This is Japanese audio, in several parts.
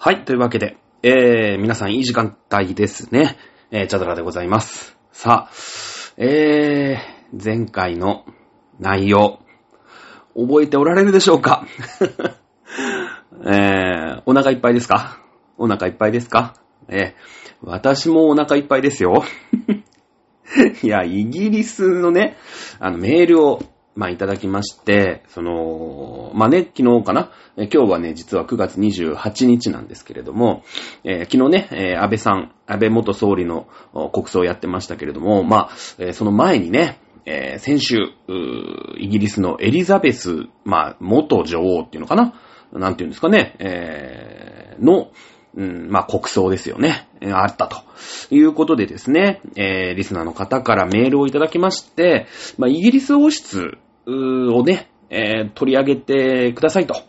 はい、というわけで、えー、皆さんいい時間帯ですね。えー、チャドラでございます。さあ、えー、前回の内容、覚えておられるでしょうか？えー、お腹いっぱいですか？お腹いっぱいですか？えー、私もお腹いっぱいですよ。いや、イギリスのね、あの、メールを、まあ、いただきまして、その、まあ、ね、昨日かな？え今日はね、実は9月28日なんですけれども、えー昨日ね、えー安倍さん、安倍元総理の国葬をやってましたけれども、まあ、えーその前にね、えー先週、イギリスのエリザベス、まあ、元女王っていうのかな？なんていうんですかね、えーの、うん、まあ、国葬ですよね。あったと。いうことでですね、えーリスナーの方からメールをいただきまして、まあ、イギリス王室をね、えー取り上げてくださいと。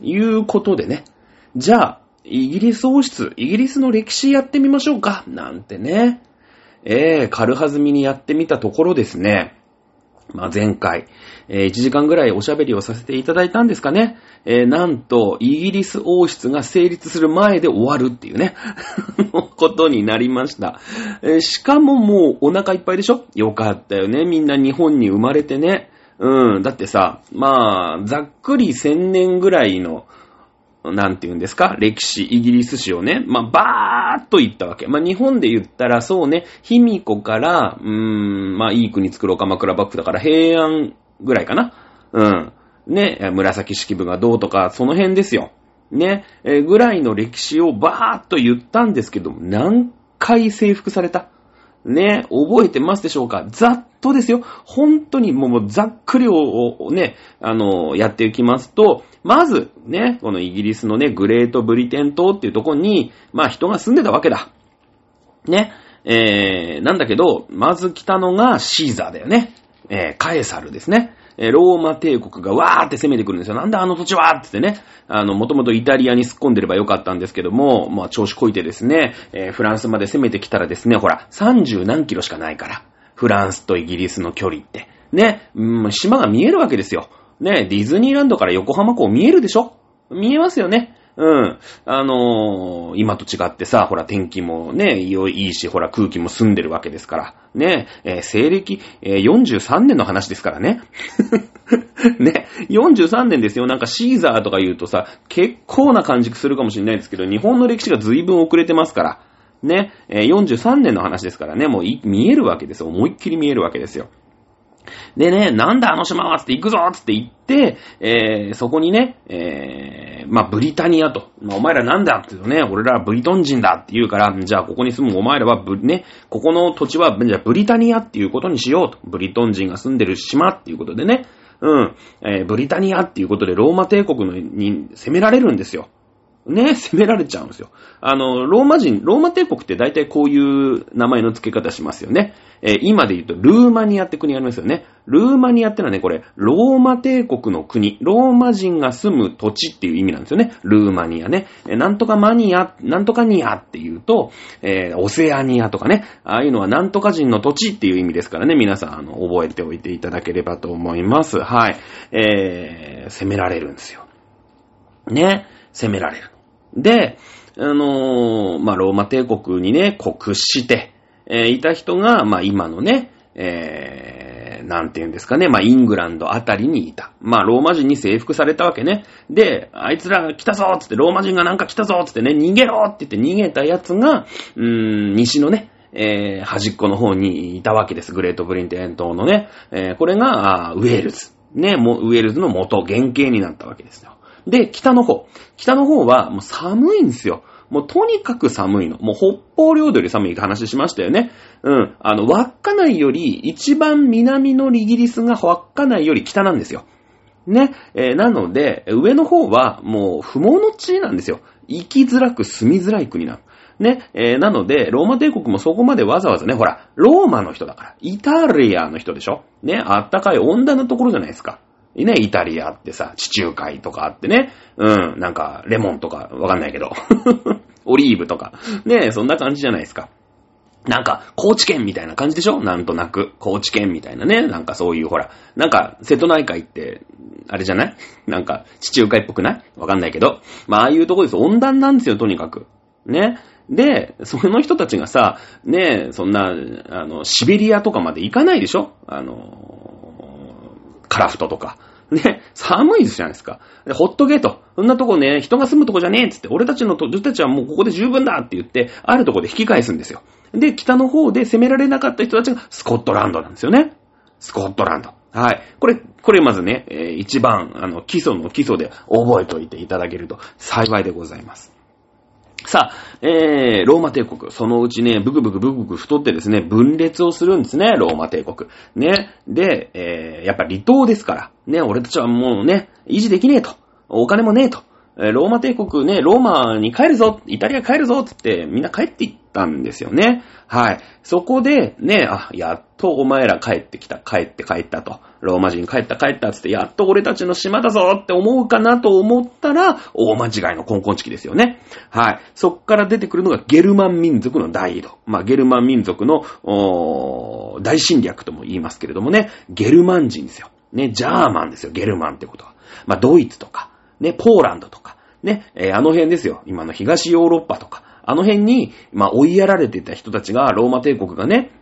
いうことでね。じゃあ、イギリス王室、イギリスの歴史やってみましょうか。なんてね。えー、軽はずみにやってみたところですね。まあ、前回、えー1時間ぐらいおしゃべりをさせていただいたんですかね。えーなんと、イギリス王室が成立する前で終わるっていうね、ことになりました。えーしかももうお腹いっぱいでしょ？よかったよね。みんな日本に生まれてね。うん。だってさ、まあ、ざっくり1000年ぐらいの、なんて言うんですか？歴史、イギリス史をね、まあ、ばーっと言ったわけ。まあ、日本で言ったら、そうね、卑弥呼から、うーん、まあ、いい国作ろう鎌倉幕府だから平安ぐらいかな。うん。ね、紫式部がどうとか、その辺ですよ。ね、えーぐらいの歴史をばーっと言ったんですけど、何回征服された？ね、覚えてますでしょうか？ざっとですよ。本当にもうざっくりをね、あの、やっていきますと、まず、ね、このイギリスのね、グレートブリテン島っていうところに、まあ人が住んでたわけだ。ね。えー、なんだけど、まず来たのがシーザーだよね。えー、カエサルですね。えーローマ帝国がわーって攻めてくるんですよ。なんだあの土地はってってね。あの、もともとイタリアに突っ込んでればよかったんですけども、まあ調子こいてですね、えーフランスまで攻めてきたらですね、ほら、30何キロしかないから。フランスとイギリスの距離って。ね、うん、島が見えるわけですよ。ね、ディズニーランドから横浜港見えるでしょ？見えますよね。うん。あのー今と違ってさ、ほら天気もね、いいし、ほら空気も澄んでるわけですから。ね、えー西暦、えー43年の話ですからね。ね、43年ですよ。なんかシーザーとか言うとさ、結構な感じするかもしれないですけど、日本の歴史が随分遅れてますから。ね、えー43年の話ですからね、もう見えるわけですよ。思いっきり見えるわけですよ。でね、なんだあの島はつって行くぞつって言って、えー、そこにね、えー、まあ、ブリタニアと。まあ、お前らなんだって言うとね、俺らはブリトン人だって言うから、じゃあここに住むお前らはブ、ね、ここの土地は、じゃあブリタニアっていうことにしようと。ブリトン人が住んでる島っていうことでね、うん、えー、ブリタニアっていうことでローマ帝国のに攻められるんですよ。ね、攻められちゃうんですよ。あの、ローマ人、ローマ帝国って大体こういう名前の付け方しますよね。えー今で言うと、ルーマニアって国ありますよね。ルーマニアってのはね、これ、ローマ帝国の国、ローマ人が住む土地っていう意味なんですよね。ルーマニアね。えーなんとかマニア、なんとかニアっていうと、えーオセアニアとかね、ああいうのはなんとか人の土地っていう意味ですからね、皆さん、あの、覚えておいていただければと思います。はい。えー、攻められるんですよ。ね、攻められる。で、あのーまあ、ローマ帝国にね、国して、えーいた人が、まあ、今のね、えー、なんて言うんですかね、まあ、イングランドあたりにいた。まあ、ローマ人に征服されたわけね。で、あいつら来たぞつって、ローマ人がなんか来たぞつってね、逃げろって言って逃げたやつが、うーん、西のね、えー、端っこの方にいたわけです。グレートブリンテン島のね。えー、これが、ウェールズ。ね、もウェールズの元、原型になったわけですよ。で、北の方。北の方はもう寒いんですよ。もうとにかく寒いの。もう北方領土より寒いって話しましたよね。うん。あの、稚内より一番南のイギリスが稚内より北なんですよ。ね。えーなので、上の方はもう不毛の地なんですよ。生きづらく住みづらい国なの。ね。えーなので、ローマ帝国もそこまでわざわざね、ほら、ローマの人だから。イタリアの人でしょね。あったかい温暖なところじゃないですか。ね、イタリアってさ、地中海とかあってね。うん、なんか、レモンとか、わかんないけど。オリーブとか。ね、そんな感じじゃないですか。なんか、高知県みたいな感じでしょ？なんとなく。高知県みたいなね。なんかそういうほら。なんか、瀬戸内海って、あれじゃない？なんか、地中海っぽくない？わかんないけど。まあ、ああいうとこです。温暖なんですよ、とにかく。ね。で、その人たちがさ、ねそんな、あの、シベリアとかまで行かないでしょ？あの、カラフトとか。ね、寒いじゃないですか。で、ほっとけと。そんなとこね、人が住むとこじゃねえっつって、俺たちの、俺たちはもうここで十分だって言って、あるとこで引き返すんですよ。で、北の方で攻められなかった人たちがスコットランドなんですよね。スコットランド。はい。これ、これまずね、えー、一番、あの、基礎の基礎で覚えておいていただけると幸いでございます。さあ、えー、ローマ帝国。そのうちね、ブクブクブクブク太ってですね、分裂をするんですね、ローマ帝国。ね。で、えー、やっぱ離島ですから。ね、俺たちはもうね、維持できねえと。お金もねえと。えローマ帝国ね、ローマに帰るぞ、イタリア帰るぞ、つってみんな帰っていったんですよね。はい。そこで、ね、あ、やっとお前ら帰ってきた、帰って帰ったと。ローマ人帰った帰ったつって、やっと俺たちの島だぞって思うかなと思ったら、大間違いのコンコンチキですよね。はい。そっから出てくるのがゲルマン民族の大移動。まあ、ゲルマン民族の、大侵略とも言いますけれどもね、ゲルマン人ですよ。ね、ジャーマンですよ、ゲルマンってことは。まあ、ドイツとか、ね、ポーランドとか、ね、えー、あの辺ですよ。今の東ヨーロッパとか、あの辺に、まあ、追いやられてた人たちが、ローマ帝国がね、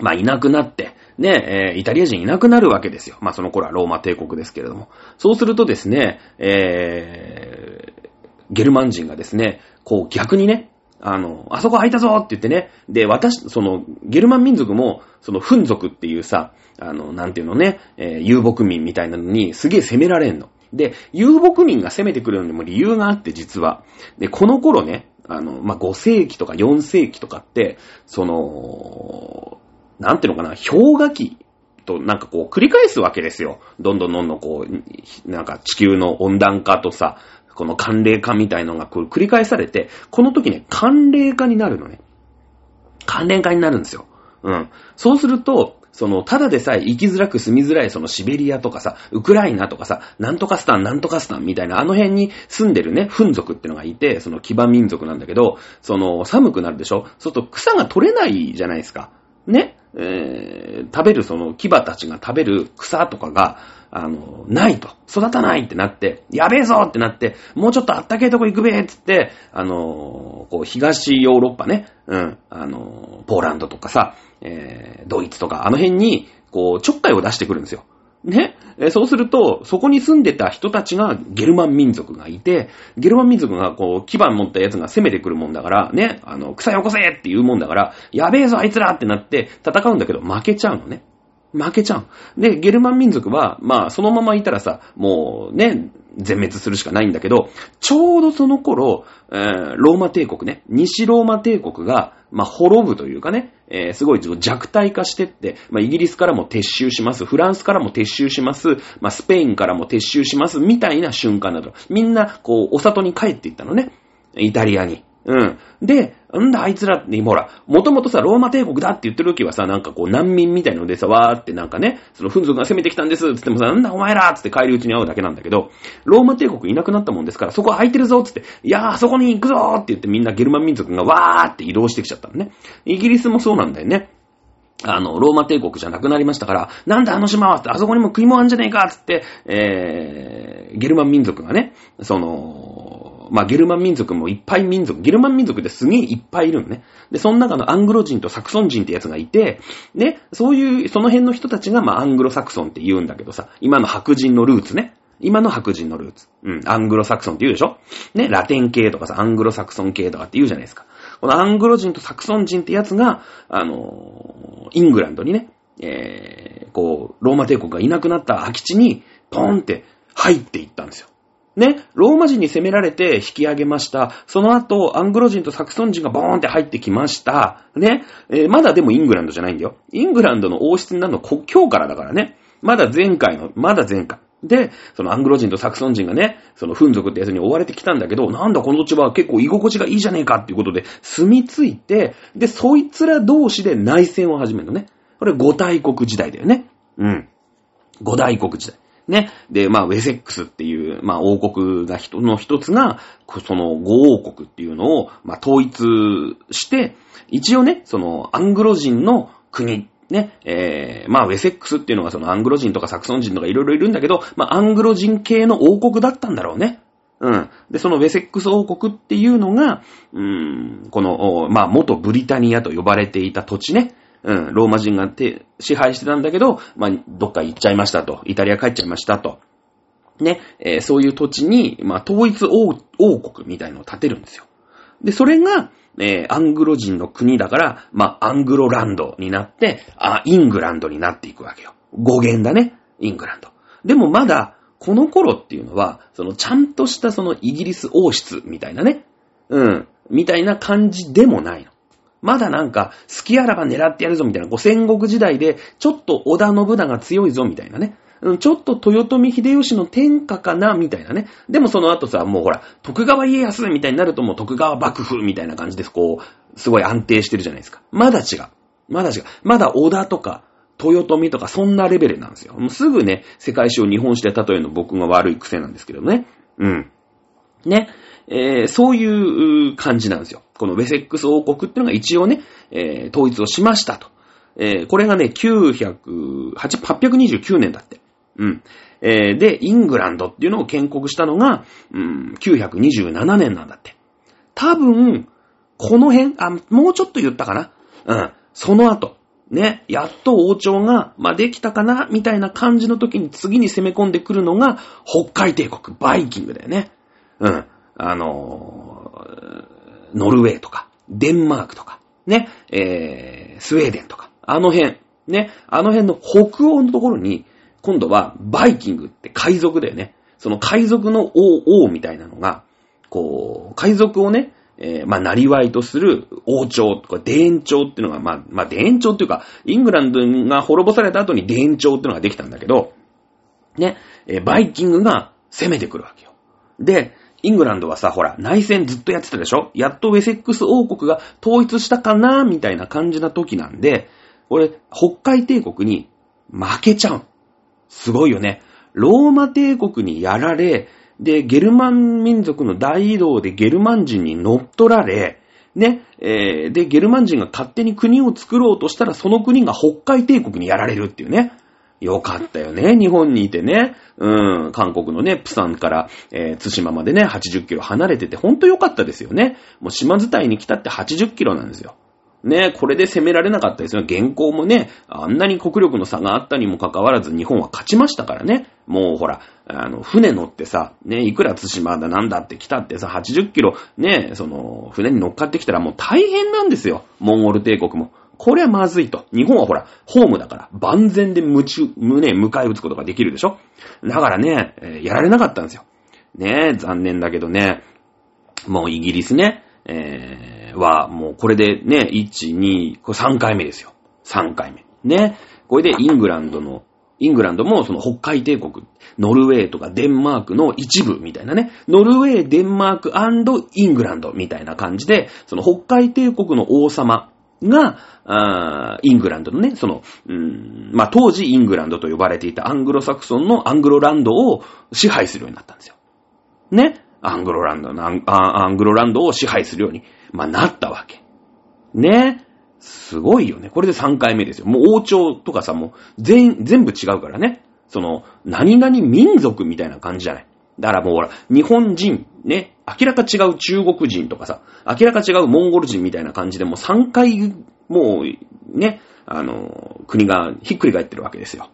まあ、いなくなって、ね、えー、イタリア人いなくなるわけですよ。まあ、その頃はローマ帝国ですけれども。そうするとですね、えー、ゲルマン人がですね、こう逆にね、あの、あそこ空いたぞって言ってね、で、私、その、ゲルマン民族も、その、フン族っていうさ、あの、なんていうのね、えー、遊牧民みたいなのに、すげえ攻められんの。で、遊牧民が攻めてくるのにも理由があって、実は。で、この頃ね、あの、まあ、5世紀とか4世紀とかって、その、なんていうのかな、氷河期となんかこう繰り返すわけですよ。どんどんどんどんこう、なんか地球の温暖化とさ、この寒冷化みたいのがこう繰り返されて、この時ね、寒冷化になるのね。寒冷化になるんですよ。うん。そうすると、その、ただでさえ生きづらく住みづらいそのシベリアとかさ、ウクライナとかさ、なんとかスタン、なんとかスタンみたいな、あの辺に住んでるね、フン族ってのがいて、その基盤民族なんだけど、その、寒くなるでしょ？そうすると草が取れないじゃないですか。ね？えー、食べるその牙たちが食べる草とかが、あの、ないと。育たないってなって、やべえぞってなって、もうちょっとあったけえとこ行くべえっつって、あの、こう、東ヨーロッパね、うん、あの、ポーランドとかさ、えー、ドイツとか、あの辺に、こう、ちょっかいを出してくるんですよ。ね。そうすると、そこに住んでた人たちがゲルマン民族がいて、ゲルマン民族がこう、基盤持った奴が攻めてくるもんだから、ね、あの、草よこせって言うもんだから、やべえぞあいつらってなって戦うんだけど負けちゃうのね。負けちゃう。で、ゲルマン民族は、まあ、そのままいたらさ、もうね、全滅するしかないんだけど、ちょうどその頃、えー、ローマ帝国ね、西ローマ帝国が、まあ、滅ぶというかね、えー、すごい弱体化してって、まあ、イギリスからも撤収します、フランスからも撤収します、まあ、スペインからも撤収します、みたいな瞬間など。みんな、こう、お里に帰っていったのね。イタリアに。うん。で、んだあいつらって、ほら、もともとさ、ローマ帝国だって言ってる時はさ、なんかこう難民みたいのでさ、わーってなんかね、そのフン族が攻めてきたんですってってもさ、なんだお前らつって帰り討ちに会うだけなんだけど、ローマ帝国いなくなったもんですから、そこ空いてるぞつって、いやー、そこに行くぞーって言ってみんなゲルマン民族がわーって移動してきちゃったのね。イギリスもそうなんだよね。あの、ローマ帝国じゃなくなりましたから、なんだあの島はって、あそこにも食い物あんじゃねえかつって、えー、ゲルマン民族がね、その、まあ、ゲルマン民族もいっぱい民族、ゲルマン民族ですげえいっぱいいるのね。で、その中のアングロ人とサクソン人ってやつがいて、ね、そういう、その辺の人たちが、まあ、アングロサクソンって言うんだけどさ、今の白人のルーツね。今の白人のルーツ。うん、アングロサクソンって言うでしょね、ラテン系とかさ、アングロサクソン系とかって言うじゃないですか。このアングロ人とサクソン人ってやつが、あのイングランドにね、えー、こう、ローマ帝国がいなくなった空き地に、ポンって入っていったんですよ。ね、ローマ人に攻められて引き上げました。その後、アングロ人とサクソン人がボーンって入ってきました。ね、えー、まだでもイングランドじゃないんだよ。イングランドの王室になるの国境からだからね。まだ前回の、まだ前回。で、そのアングロ人とサクソン人がね、そのフン族ってやつに追われてきたんだけど、なんだこの土地は結構居心地がいいじゃねえかっていうことで住み着いて、で、そいつら同士で内戦を始めるのね。これ五大国時代だよね。うん。五大国時代。ね。で、まあ、ウェセックスっていう、まあ、王国が人の一つが、その五王国っていうのを、まあ、統一して、一応ね、その、アングロ人の国、ね、えー、まあ、ウェセックスっていうのがそのアングロ人とかサクソン人とかいろいろいるんだけど、まあ、アングロ人系の王国だったんだろうね。うん。で、そのウェセックス王国っていうのが、うん、この、まあ、元ブリタニアと呼ばれていた土地ね。うん、ローマ人が支配してたんだけど、まあ、どっか行っちゃいましたと。イタリア帰っちゃいましたと。ね、えー、そういう土地に、まあ、統一王王国みたいのを建てるんですよ。で、それが、えー、アングロ人の国だから、まあ、アングロランドになって、あ、イングランドになっていくわけよ。語源だね。イングランド。でもまだ、この頃っていうのは、そのちゃんとしたそのイギリス王室みたいなね。うん。みたいな感じでもないの。まだなんか、好きあらば狙ってやるぞみたいな、こう戦国時代で、ちょっと織田信長強いぞみたいなね。ちょっと豊臣秀吉の天下かなみたいなね。でもその後さ、もうほら、徳川家康みたいになるともう徳川幕府みたいな感じです。こう、すごい安定してるじゃないですか。まだ違う。まだ違う。まだ織田とか、豊臣とかそんなレベルなんですよ。もうすぐね、世界史を日本史で例えるの僕が悪い癖なんですけどね。うん。ね。えー、そういう感じなんですよ。このウェセックス王国っていうのが一応ね、えー、統一をしましたと。えー、これがね、900、829年だって。うん。えー、で、イングランドっていうのを建国したのが、うん、927年なんだって。多分、この辺、あ、もうちょっと言ったかな。うん。その後、ね、やっと王朝が、まあ、できたかな、みたいな感じの時に次に攻め込んでくるのが、北海帝国、バイキングだよね。うん。あの、ノルウェーとか、デンマークとか、ね、えー、スウェーデンとか、あの辺、ね、あの辺の北欧のところに、今度はバイキングって海賊だよね。その海賊の王、王みたいなのが、こう、海賊をね、えー、まあ、なりわいとする王朝とか、田園朝っていうのが、まあ、まあ、田園朝っていうか、イングランドが滅ぼされた後に田園朝っていうのができたんだけど、ね、えー、バイキングが攻めてくるわけよ。で、イングランドはさ、ほら、内戦ずっとやってたでしょ？やっとウェセックス王国が統一したかなみたいな感じな時なんで、俺、北海帝国に負けちゃう。すごいよね。ローマ帝国にやられ、で、ゲルマン民族の大移動でゲルマン人に乗っ取られ、ね、えー、で、ゲルマン人が勝手に国を作ろうとしたら、その国が北海帝国にやられるっていうね。よかったよね、日本にいてね。うん、韓国のね、プサンから、えー、津島までね、80キロ離れてて、ほんとよかったですよね。もう島伝いに来たって80キロなんですよ。ね、これで攻められなかったですよ。現行もね、あんなに国力の差があったにもかかわらず日本は勝ちましたからね。もうほら、あの、船乗ってさ、ね、いくら津島だなんだって来たってさ、80キロ、ね、その、船に乗っかってきたらもう大変なんですよ。モンゴル帝国も。これはまずいと。日本はほら、ホームだから、万全で無中、胸、迎え撃つことができるでしょ？だからね、えー、やられなかったんですよ。ねえ残念だけどね、もうイギリスね、えー、は、もうこれでね、1、2、3回目ですよ。3回目。ね。これでイングランドの、イングランドもその北海帝国、ノルウェーとかデンマークの一部みたいなね、ノルウェー、デンマークイングランドみたいな感じで、その北海帝国の王様が、あイングランドのね、その、うん、まあ、当時イングランドと呼ばれていたアングロサクソンのアングロランドを支配するようになったんですよ。ね？アングロランドのアン、アングロランドを支配するように、まあ、なったわけ。ね？すごいよね。これで3回目ですよ。もう王朝とかさ、もう全、全部違うからね。その、何々民族みたいな感じじゃない。だからもうほら、日本人、ね、明らか違う中国人とかさ、明らか違うモンゴル人みたいな感じでもう3回、もう、ね、あの、国がひっくり返ってるわけですよ。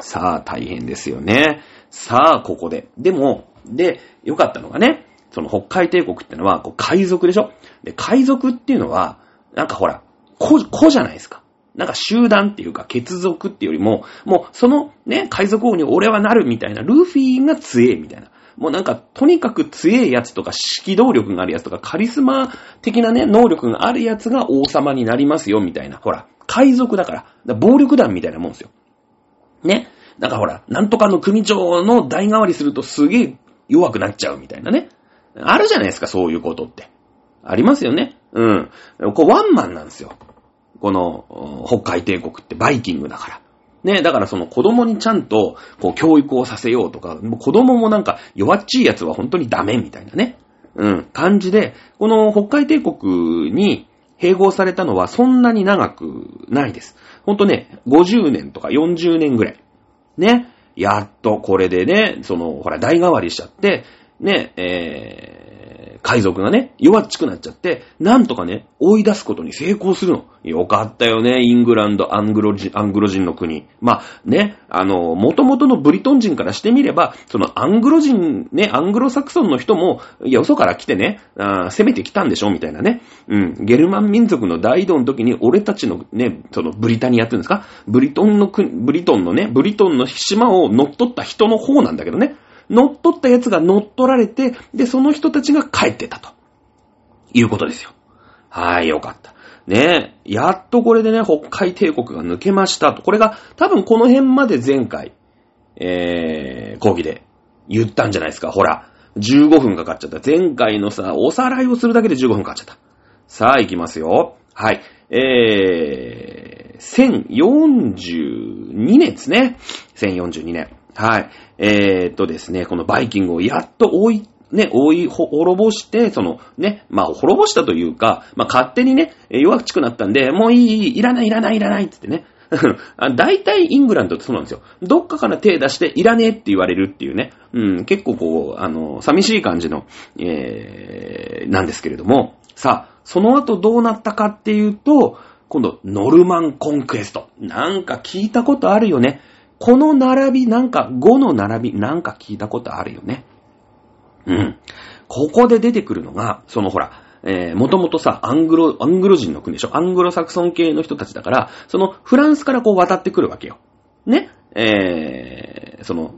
さあ、大変ですよね。さあ、ここで。でも、で、良かったのがね、その北海帝国ってのは、こう海賊でしょ？で、海賊っていうのは、なんかほら、子、子じゃないですか。なんか集団っていうか、血族っていうよりも、もうそのね、海賊王に俺はなるみたいな、ルーフィーが強えみたいな。もうなんか、とにかく強えやつとか、指揮動力があるやつとか、カリスマ的なね、能力があるやつが王様になりますよ、みたいな。ほら、海賊だから。から暴力団みたいなもんですよ。ね。なんかほら、なんとかの組長の代替わりするとすげえ弱くなっちゃうみたいなね。あるじゃないですか、そういうことって。ありますよね。うん。こうワンマンなんですよ。この、北海帝国ってバイキングだから。ね、だからその子供にちゃんと、こう、教育をさせようとか、もう子供もなんか弱っちいやつは本当にダメみたいなね、うん、感じで、この北海帝国に併合されたのはそんなに長くないです。ほんとね、50年とか40年ぐらい。ね。やっとこれでね、その、ほら、代替わりしちゃって、ね、えー、海賊がね、弱っちくなっちゃって、なんとかね、追い出すことに成功するの。よかったよね、イングランド、アングロ人、アングロ人の国。まあね、あの、元々のブリトン人からしてみれば、そのアングロ人、ね、アングロサクソンの人も、いや、嘘から来てね、あ攻めてきたんでしょみたいなね。うん、ゲルマン民族の大移動の時に、俺たちのね、そのブリタニアっていうんですか？ブリトンの国、ブリトンのね、ブリトンの島を乗っ取った人の方なんだけどね。乗っ取ったやつが乗っ取られて、で、その人たちが帰ってたと。いうことですよ。はい、よかった。ねえ、やっとこれでね、北海帝国が抜けましたと。これが、多分この辺まで前回、えー、講義で言ったんじゃないですか。ほら、15分かかっちゃった。前回のさ、おさらいをするだけで15分かかっちゃった。さあ、行きますよ。はい。えー、1042年ですね。1042年。はい。えー、っとですね、このバイキングをやっと追い、ね、追い、滅ぼして、その、ね、まあ、滅ぼしたというか、まあ、勝手にね、弱くちくなったんで、もういい、いいらない、いらない、いらないってってね。大体イングランドってそうなんですよ。どっかから手出して、いらねえって言われるっていうね。うん、結構こう、あの、寂しい感じの、えー、なんですけれども。さあ、その後どうなったかっていうと、今度、ノルマンコンクエスト。なんか聞いたことあるよね。この並び、なんか5の並び、なんか聞いたことあるよね。うん。ここで出てくるのが、そのほら、えー、もともとさ、アングロ、アングロ人の国でしょ？アングロサクソン系の人たちだから、そのフランスからこう渡ってくるわけよ。ね？えー、その、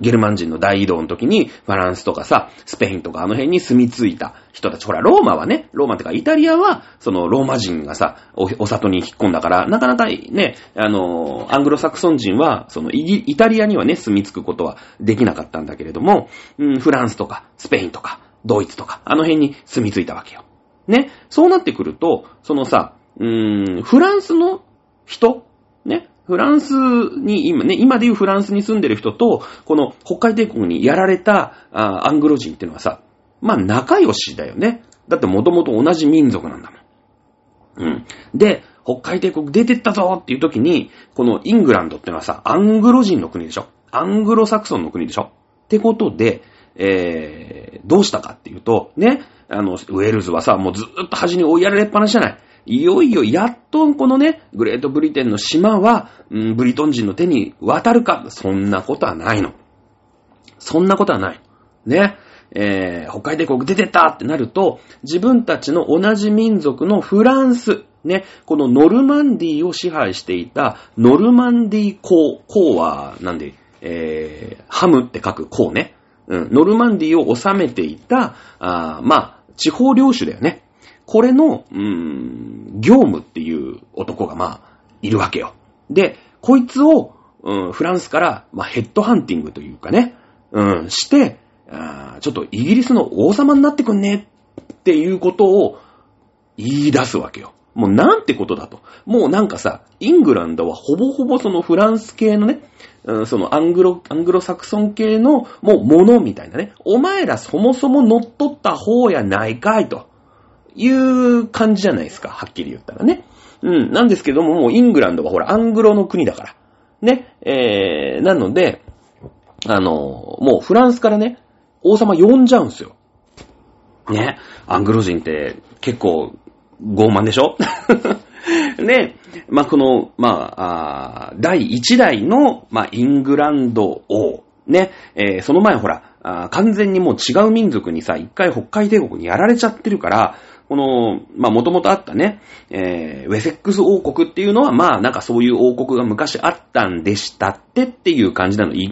ゲルマン人の大移動の時に、フランスとかさ、スペインとかあの辺に住み着いた人たち。ほら、ローマはね、ローマってかイタリアは、そのローマ人がさ、お、お里に引っ込んだから、なかなかね、あの、アングロサクソン人は、そのイ、イタリアにはね、住み着くことはできなかったんだけれども、うん、フランスとか、スペインとか、ドイツとか、あの辺に住み着いたわけよ。ね、そうなってくると、そのさ、うーん、フランスの人ね、フランスに、今ね、今でいうフランスに住んでる人と、この北海帝国にやられたあアングロ人っていうのはさ、まあ仲良しだよね。だってもともと同じ民族なんだもん。うん。で、北海帝国出てったぞっていう時に、このイングランドってのはさ、アングロ人の国でしょアングロサクソンの国でしょってことで、えー、どうしたかっていうと、ね、あの、ウェールズはさ、もうずっと端に追いやられっぱなしじゃない。いよいよやっとこのね、グレートブリテンの島は、うん、ブリトン人の手に渡るか。そんなことはないの。そんなことはない。ね。えー、北海帝国出てたってなると、自分たちの同じ民族のフランス、ね、このノルマンディを支配していたノルマンディ公、公は、なんで、えー、ハムって書く公ね。うん、ノルマンディを治めていた、あまあ、地方領主だよね。これの、うーん、業務っていう男がまあ、いるわけよ。で、こいつを、うん、フランスから、まあ、ヘッドハンティングというかね、うん、して、あちょっとイギリスの王様になってくんねっていうことを言い出すわけよ。もうなんてことだと。もうなんかさ、イングランドはほぼほぼそのフランス系のね、うん、そのアングロ、アングロサクソン系のもうものみたいなね。お前らそもそも乗っ取った方やないかいと。いう感じじゃないですか、はっきり言ったらね。うん、なんですけども、もうイングランドはほら、アングロの国だから。ね、えー、なので、あの、もうフランスからね、王様呼んじゃうんすよ。ね、アングロ人って結構傲慢でしょ？ね、まあ、この、まあ、あ第一代の、まあ、イングランド王、ね、えー、その前ほら、完全にもう違う民族にさ、一回北海帝国にやられちゃってるから、この、まあ、もともとあったね、えー、ウェセックス王国っていうのは、まあ、なんかそういう王国が昔あったんでしたってっていう感じなの、イ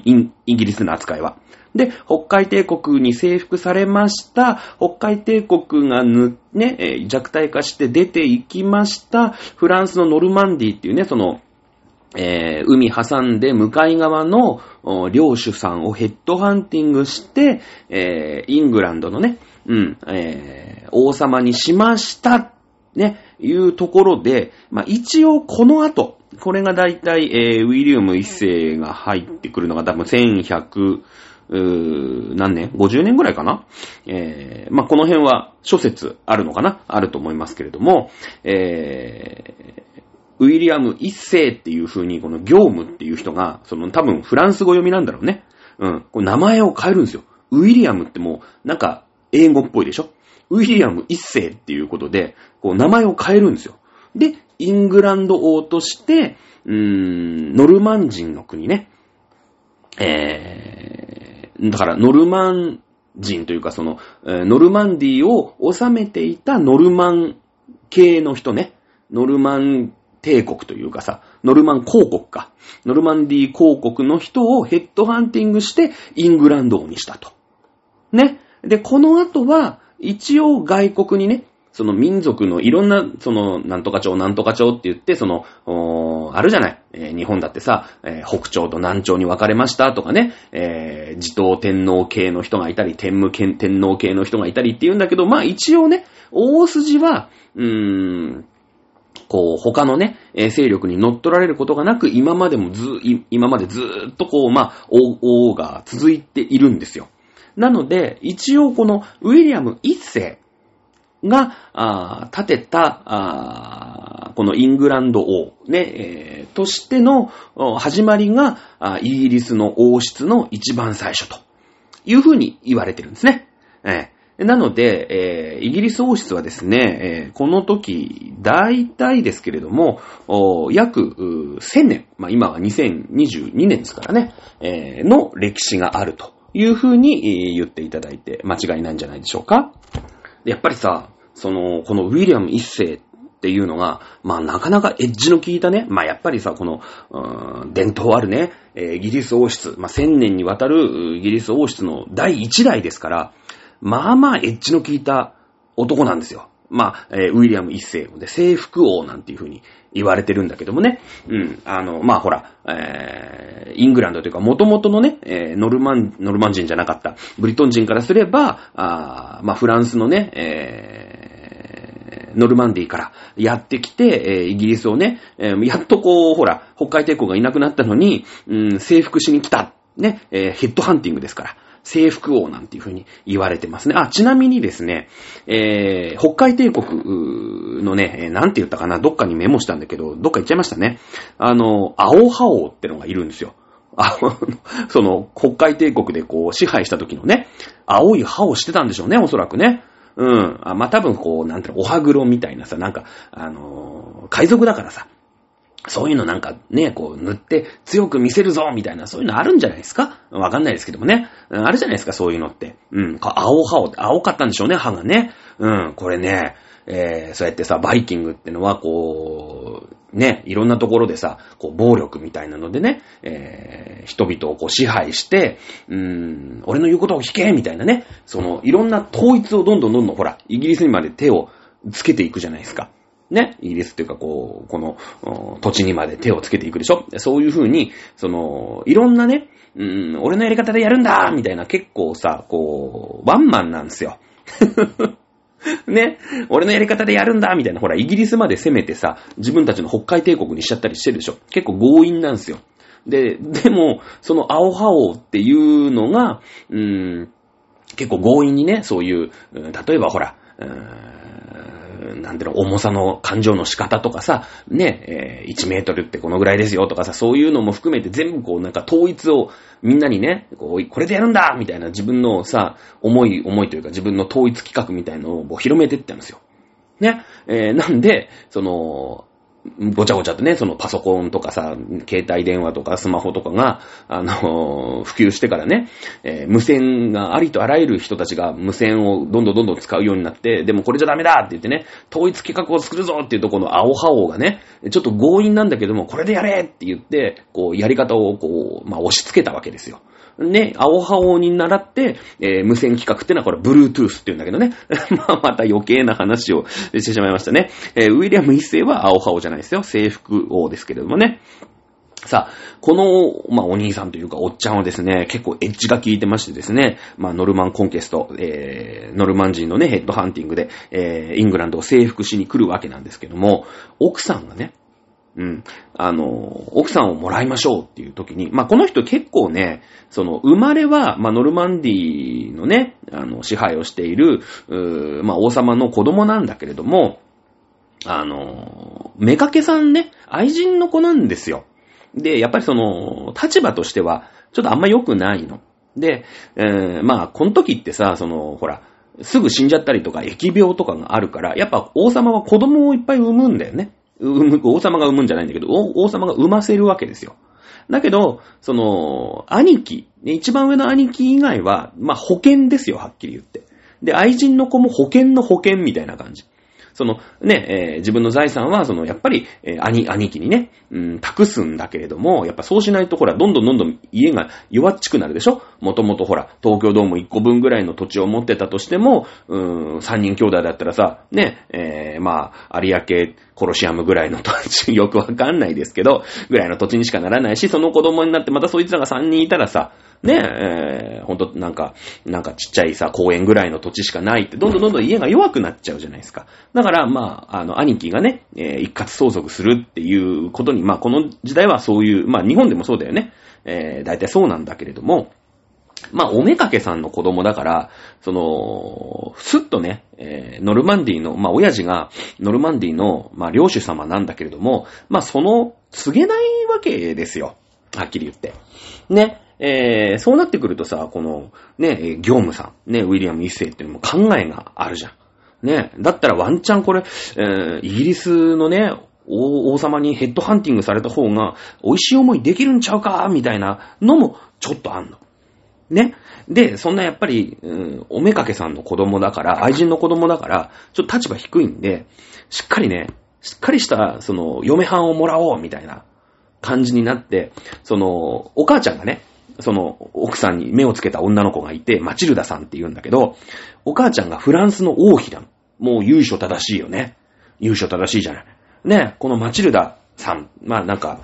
ギリスの扱いは。で、北海帝国に征服されました。北海帝国がぬ、ね、えー、弱体化して出ていきました。フランスのノルマンディっていうね、その、えー、海挟んで向かい側の領主さんをヘッドハンティングして、えー、イングランドのね、うん、えー、王様にしました、ね、いうところで、まあ、一応この後、これがだいたい、えー、ウィリアム一世が入ってくるのが多分1100、うー何年 ?50 年ぐらいかな？えー、まあ、この辺は諸説あるのかな？あると思いますけれども、えー、ウィリアム一世っていう風に、この業務っていう人が、その多分フランス語読みなんだろうね。うん。これ名前を変えるんですよ。ウィリアムってもう、なんか、英語っぽいでしょ？ウィリアム一世っていうことで、こう名前を変えるんですよ。で、イングランド王として、うーん、ノルマン人の国ね。えー、だからノルマン人というかその、ノルマンディを治めていたノルマン系の人ね。ノルマン帝国というかさ、ノルマン公国か。ノルマンディ公国の人をヘッドハンティングしてイングランド王にしたと。ね。で、この後は、一応外国にね、その民族のいろんな、その、なんとか町、なんとか町って言って、その、おーあるじゃない。えー、日本だってさ、えー、北朝と南朝に分かれましたとかね、えー、自東天皇系の人がいたり、天武天皇系の人がいたりって言うんだけど、まあ一応ね、大筋は、うーん、こう、他のね、え勢力に乗っ取られることがなく、今までもず、今までずーっとこう、まあ、王が続いているんですよ。なので、一応このウィリアム一世が、建てた、このイングランド王、ね、えー、としての始まりがイギリスの王室の一番最初というふうに言われてるんですね。えー、なので、えー、イギリス王室はですね、えー、この時、大体ですけれども、約1000年、まあ、今は2022年ですからね、の歴史があるとというふうに言っていただいて間違いないんじゃないでしょうか？やっぱりさ、その、このウィリアム一世っていうのが、まあなかなかエッジの効いたね、まあやっぱりさ、この、伝統あるね、え、イギリス王室、まあ千年にわたるイギリス王室の第一代ですから、まあまあエッジの効いた男なんですよ。まあ、えー、ウィリアム一世で、征服王なんていう風に言われてるんだけどもね。うん。あの、まあほら、えー、イングランドというか、元々のね、えー、ノルマン、ノルマン人じゃなかった、ブリトン人からすれば、あまあフランスのね、えー、ノルマンディからやってきて、えー、イギリスをね、えー、やっとこう、ほら、北海帝国がいなくなったのに、うん、征服しに来た。ね、えー、ヘッドハンティングですから。征服王なんていう風に言われてますね。あ、ちなみにですね、えー、北海帝国のね、なんて言ったかな、どっかにメモしたんだけど、どっか行っちゃいましたね。あの、青葉王ってのがいるんですよ。あ その、北海帝国でこう支配した時のね、青い歯をしてたんでしょうね、おそらくね。うん。あまあ、多分こう、なんていうの、おはぐろみたいなさ、なんか、あのー、海賊だからさ、そういうのなんかね、こう塗って強く見せるぞみたいな、そういうのあるんじゃないですか？わかんないですけどもね。あるじゃないですか、そういうのって。うん。青歯を、青かったんでしょうね、歯がね。うん、これね、えー、そうやってさ、バイキングってのは、こう、ね、いろんなところでさ、こう、暴力みたいなのでね、えー、人々をこう支配して、うーん、俺の言うことを聞けみたいなね、その、いろんな統一をどんどんどんどん、ほら、イギリスにまで手をつけていくじゃないですか。ね、イギリスっていうかこう、この土地にまで手をつけていくでしょ？そういう風に、その、いろんなね、うん、俺のやり方でやるんだみたいな結構さ、こう、ワンマンなんですよ。ね、俺のやり方でやるんだみたいな、ほら、イギリスまで攻めてさ、自分たちの北海帝国にしちゃったりしてるでしょ？結構強引なんですよ。で、でも、その青ハオっていうのが、うん、結構強引にね、そういう、例えばほら、うんなんていうの、重さの感情の仕方とかさ、ね、えー、1メートルってこのぐらいですよとかさ、そういうのも含めて全部こうなんか統一をみんなにね、こう、これでやるんだみたいな自分のさ、思い、思いというか自分の統一企画みたいのを広めていってんですよ。ね。えー、なんで、その、ごちゃごちゃとね、そのパソコンとかさ、携帯電話とかスマホとかが、あの、普及してからね、えー、無線がありとあらゆる人たちが無線をどんどんどんどん使うようになって、でもこれじゃダメだって言ってね、統一企画を作るぞっていうとこの青ハオがね、ちょっと強引なんだけども、これでやれって言って、こう、やり方をこう、まあ、押し付けたわけですよ。ね、青ハオに習って、えー、無線規格ってのはこれ、Bluetooth って言うんだけどね。まあ、また余計な話をしてしまいましたね。えー、ウィリアム一世は青ハオじゃないですよ。制服王ですけれどもね。さあ、この、まあ、お兄さんというか、おっちゃんはですね、結構エッジが効いてましてですね、まあ、ノルマンコンケスト、えー、ノルマン人のね、ヘッドハンティングで、えー、イングランドを征服しに来るわけなんですけども、奥さんがね、うん。あの、奥さんをもらいましょうっていう時に、まあ、この人結構ね、その、生まれは、まあ、ノルマンディのね、あの、支配をしている、うーまあ、王様の子供なんだけれども、あの、めかけさんね、愛人の子なんですよ。で、やっぱりその、立場としては、ちょっとあんま良くないの。で、えーまあ、この時ってさ、その、ほら、すぐ死んじゃったりとか、疫病とかがあるから、やっぱ王様は子供をいっぱい産むんだよね。む、王様が産むんじゃないんだけど、王様が産ませるわけですよ。だけど、その、兄貴、一番上の兄貴以外は、まあ、保険ですよ、はっきり言って。で、愛人の子も保険の保険みたいな感じ。そのね、えー自分の財産は、その、やっぱり、えー兄、兄貴にね、うん、託すんだけれども、やっぱそうしないと、ほら、どんどんどんどん家が弱っちくなるでしょ？もともとほら、東京ドーム1個分ぐらいの土地を持ってたとしても、うーん、3人兄弟だったらさ、ね、えーまあ、有明コロシアムぐらいの土地、よくわかんないですけど、ぐらいの土地にしかならないし、その子供になってまたそいつらが3人いたらさ、ねえ、えーほんとなんか、なんかちっちゃいさ、公園ぐらいの土地しかないって、どんどんどんどん家が弱くなっちゃうじゃないですか。だから、まあ、あの、兄貴がね、えー一括相続するっていうことに、まあ、この時代はそういう、まあ、日本でもそうだよね。えー、大体そうなんだけれども、まあ、おめかけさんの子供だから、その、すっとね、えーノルマンディの、まあ、親父がノルマンディの、まあ、領主様なんだけれども、まあ、その、告げないわけですよ。はっきり言って。ね。えーそうなってくるとさ、この、ね、業務さん、ね、ウィリアム一世っていうのも考えがあるじゃん。ね。だったらワンチャンこれ、えーイギリスのね、王王様にヘッドハンティングされた方が、美味しい思いできるんちゃうかみたいなのも、ちょっとあんの。ね。で、そんなやっぱり、うん、おめかけさんの子供だから、愛人の子供だから、ちょっと立場低いんで、しっかりね、しっかりした、その、嫁はんをもらおうみたいな感じになって、その、お母ちゃんがね、その、奥さんに目をつけた女の子がいて、マチルダさんって言うんだけど、お母ちゃんがフランスの王妃なの。もう優勝正しいよね。優勝正しいじゃない。ね、このマチルダさん、まあなんか、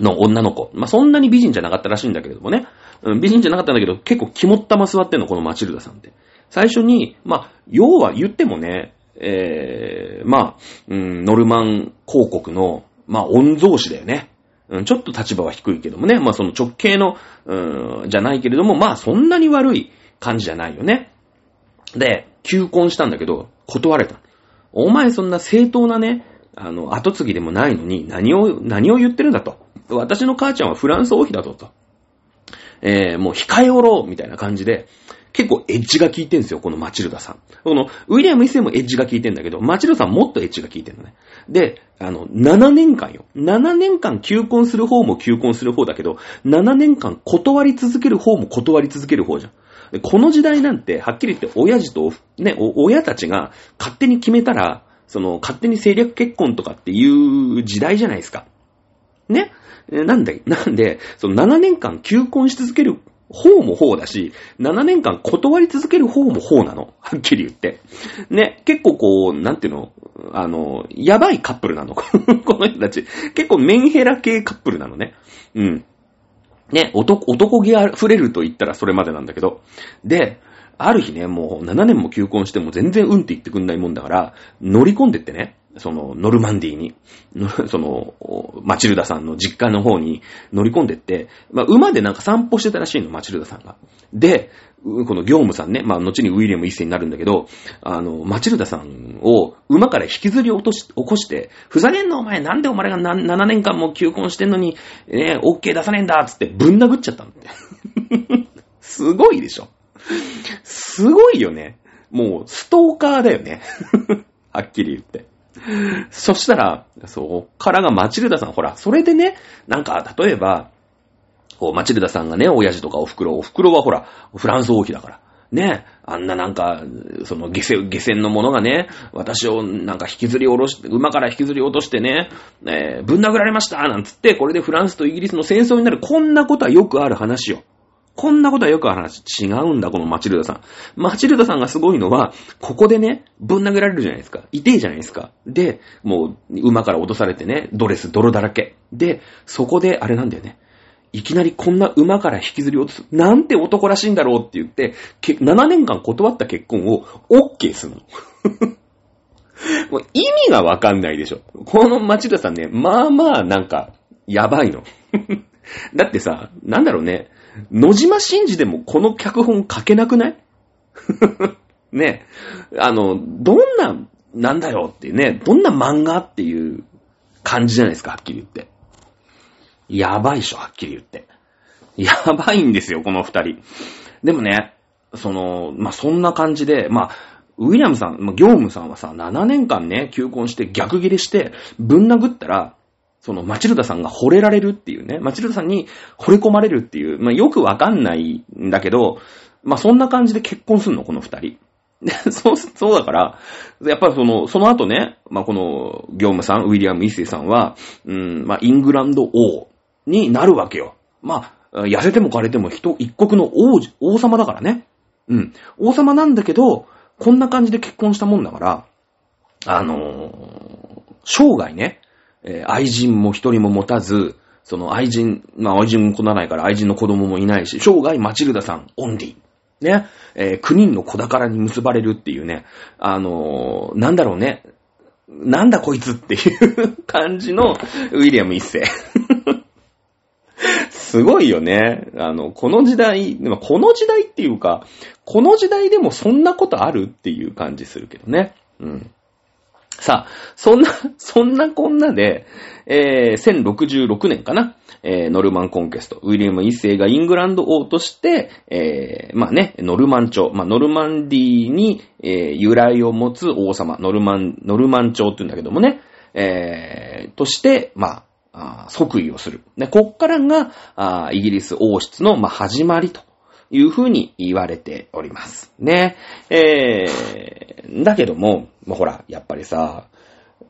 の女の子。まあ、そんなに美人じゃなかったらしいんだけれどもね。うん美人じゃなかったんだけど、結構肝っ玉座ってんの、このマチルダさんって。最初に、まあ、要は言ってもね、えー、まあ、うん、ノルマン公国の、まあ、御曹司だよね。うん、ちょっと立場は低いけどもね。まあ、その直系の、うん、じゃないけれども、まあ、そんなに悪い感じじゃないよね。で、求婚したんだけど、断れた。お前そんな正当なね、あの、後継ぎでもないのに、何を、何を言ってるんだと。私の母ちゃんはフランス王妃だとと。えー、もう控えおろうみたいな感じで、結構エッジが効いてんですよ、このマチルダさん。この、ウィリアム一世もエッジが効いてんだけど、マチルダさんもっとエッジが効いてんのね。で、あの、7年間よ。7年間求婚する方も求婚する方だけど、7年間断り続ける方も断り続ける方じゃん。この時代なんて、はっきり言って親父と、ね、親たちが勝手に決めたら、その、勝手に政略結婚とかっていう時代じゃないですか。ねなんで、なんで、その7年間求婚し続ける方も方だし、7年間断り続ける方も方なの。はっきり言って。ね、結構こう、なんていうの、あの、やばいカップルなの。この人たち。結構メンヘラ系カップルなのね。うん。ね、男、男気あふれると言ったらそれまでなんだけど。で、ある日ね、もう7年も求婚しても全然うんって言ってくんないもんだから、乗り込んでってね、その、ノルマンディーに、その、マチルダさんの実家の方に乗り込んでって、まあ、馬でなんか散歩してたらしいの、マチルダさんが。で、この業務さんね、まあ、後にウィリアム一世になるんだけど、あの、マチルダさんを馬から引きずり落とし、起こして、ふざけんなお前、なんでお前が7年間も求婚してんのに、ね、OK 出さねえんだつってぶん殴っちゃったんだって。すごいでしょ。すごいよね。もう、ストーカーだよね。はっきり言って。そしたら、そっからがマチルダさん、ほら、それでね、なんか、例えば、こう、マチルダさんがね、親父とかお袋、お袋はほら、フランス王妃だから。ね、あんななんか、その下船、下船の者がね、私をなんか引きずり下ろして、馬から引きずり落としてね、えーぶん殴られましたなんつって、これでフランスとイギリスの戦争になる。こんなことはよくある話よ。こんなことはよくある話。違うんだ、このマチルダさん。マチルダさんがすごいのは、ここでね、ぶん殴られるじゃないですか。痛いじゃないですか。で、もう、馬から落とされてね、ドレス、泥だらけ。で、そこで、あれなんだよね。いきなりこんな馬から引きずり落とす。なんて男らしいんだろうって言って、7年間断った結婚を OK するの。もう意味がわかんないでしょ。この町田さんね、まあまあなんか、やばいの。だってさ、なんだろうね、野島真司でもこの脚本書けなくない？ね。あの、どんな、なんだよっていうね、どんな漫画っていう感じじゃないですか、はっきり言って。やばいっしょ、はっきり言って。やばいんですよ、この二人。でもね、その、まあ、そんな感じで、まあ、ウィリアムさん、まあ、業務さんはさ、7年間ね、求婚して逆ギレして、ぶん殴ったら、その、マチルダさんが惚れられるっていうね、マチルダさんに惚れ込まれるっていう、まあ、よくわかんないんだけど、まあ、そんな感じで結婚すんの、この二人。で、そう、そうだから、やっぱりその、その後ね、まあ、この、業務さん、ウィリアム・イッセイさんは、うん、まあ、イングランド王になるわけよ。まあ、痩せても枯れても人、一国の王、王様だからね。うん。王様なんだけど、こんな感じで結婚したもんだから、あのー、生涯ね、えー、愛人も一人も持たず、その愛人、まあ愛人も来ないから愛人の子供もいないし、生涯マチルダさん、オンリー。ね、えー、9人の子宝に結ばれるっていうね、あのー、なんだろうね、なんだこいつっていう感じのウィリアム一世。すごいよね。あの、この時代、この時代っていうか、この時代でもそんなことあるっていう感じするけどね。うん。さあ、そんな、そんなこんなで、えー、1066年かな。えー、ノルマンコンケスト。ウィリアム一世がイングランド王として、えー、まあね、ノルマン朝、まあ、ノルマンディに、えー、由来を持つ王様、ノルマン、ノルマン朝って言うんだけどもね、えー、として、まあ、あ即位をする。で、こっからが、あイギリス王室の、まあ、始まりというふうに言われております。ね。えー、だけども、もうほら、やっぱりさ、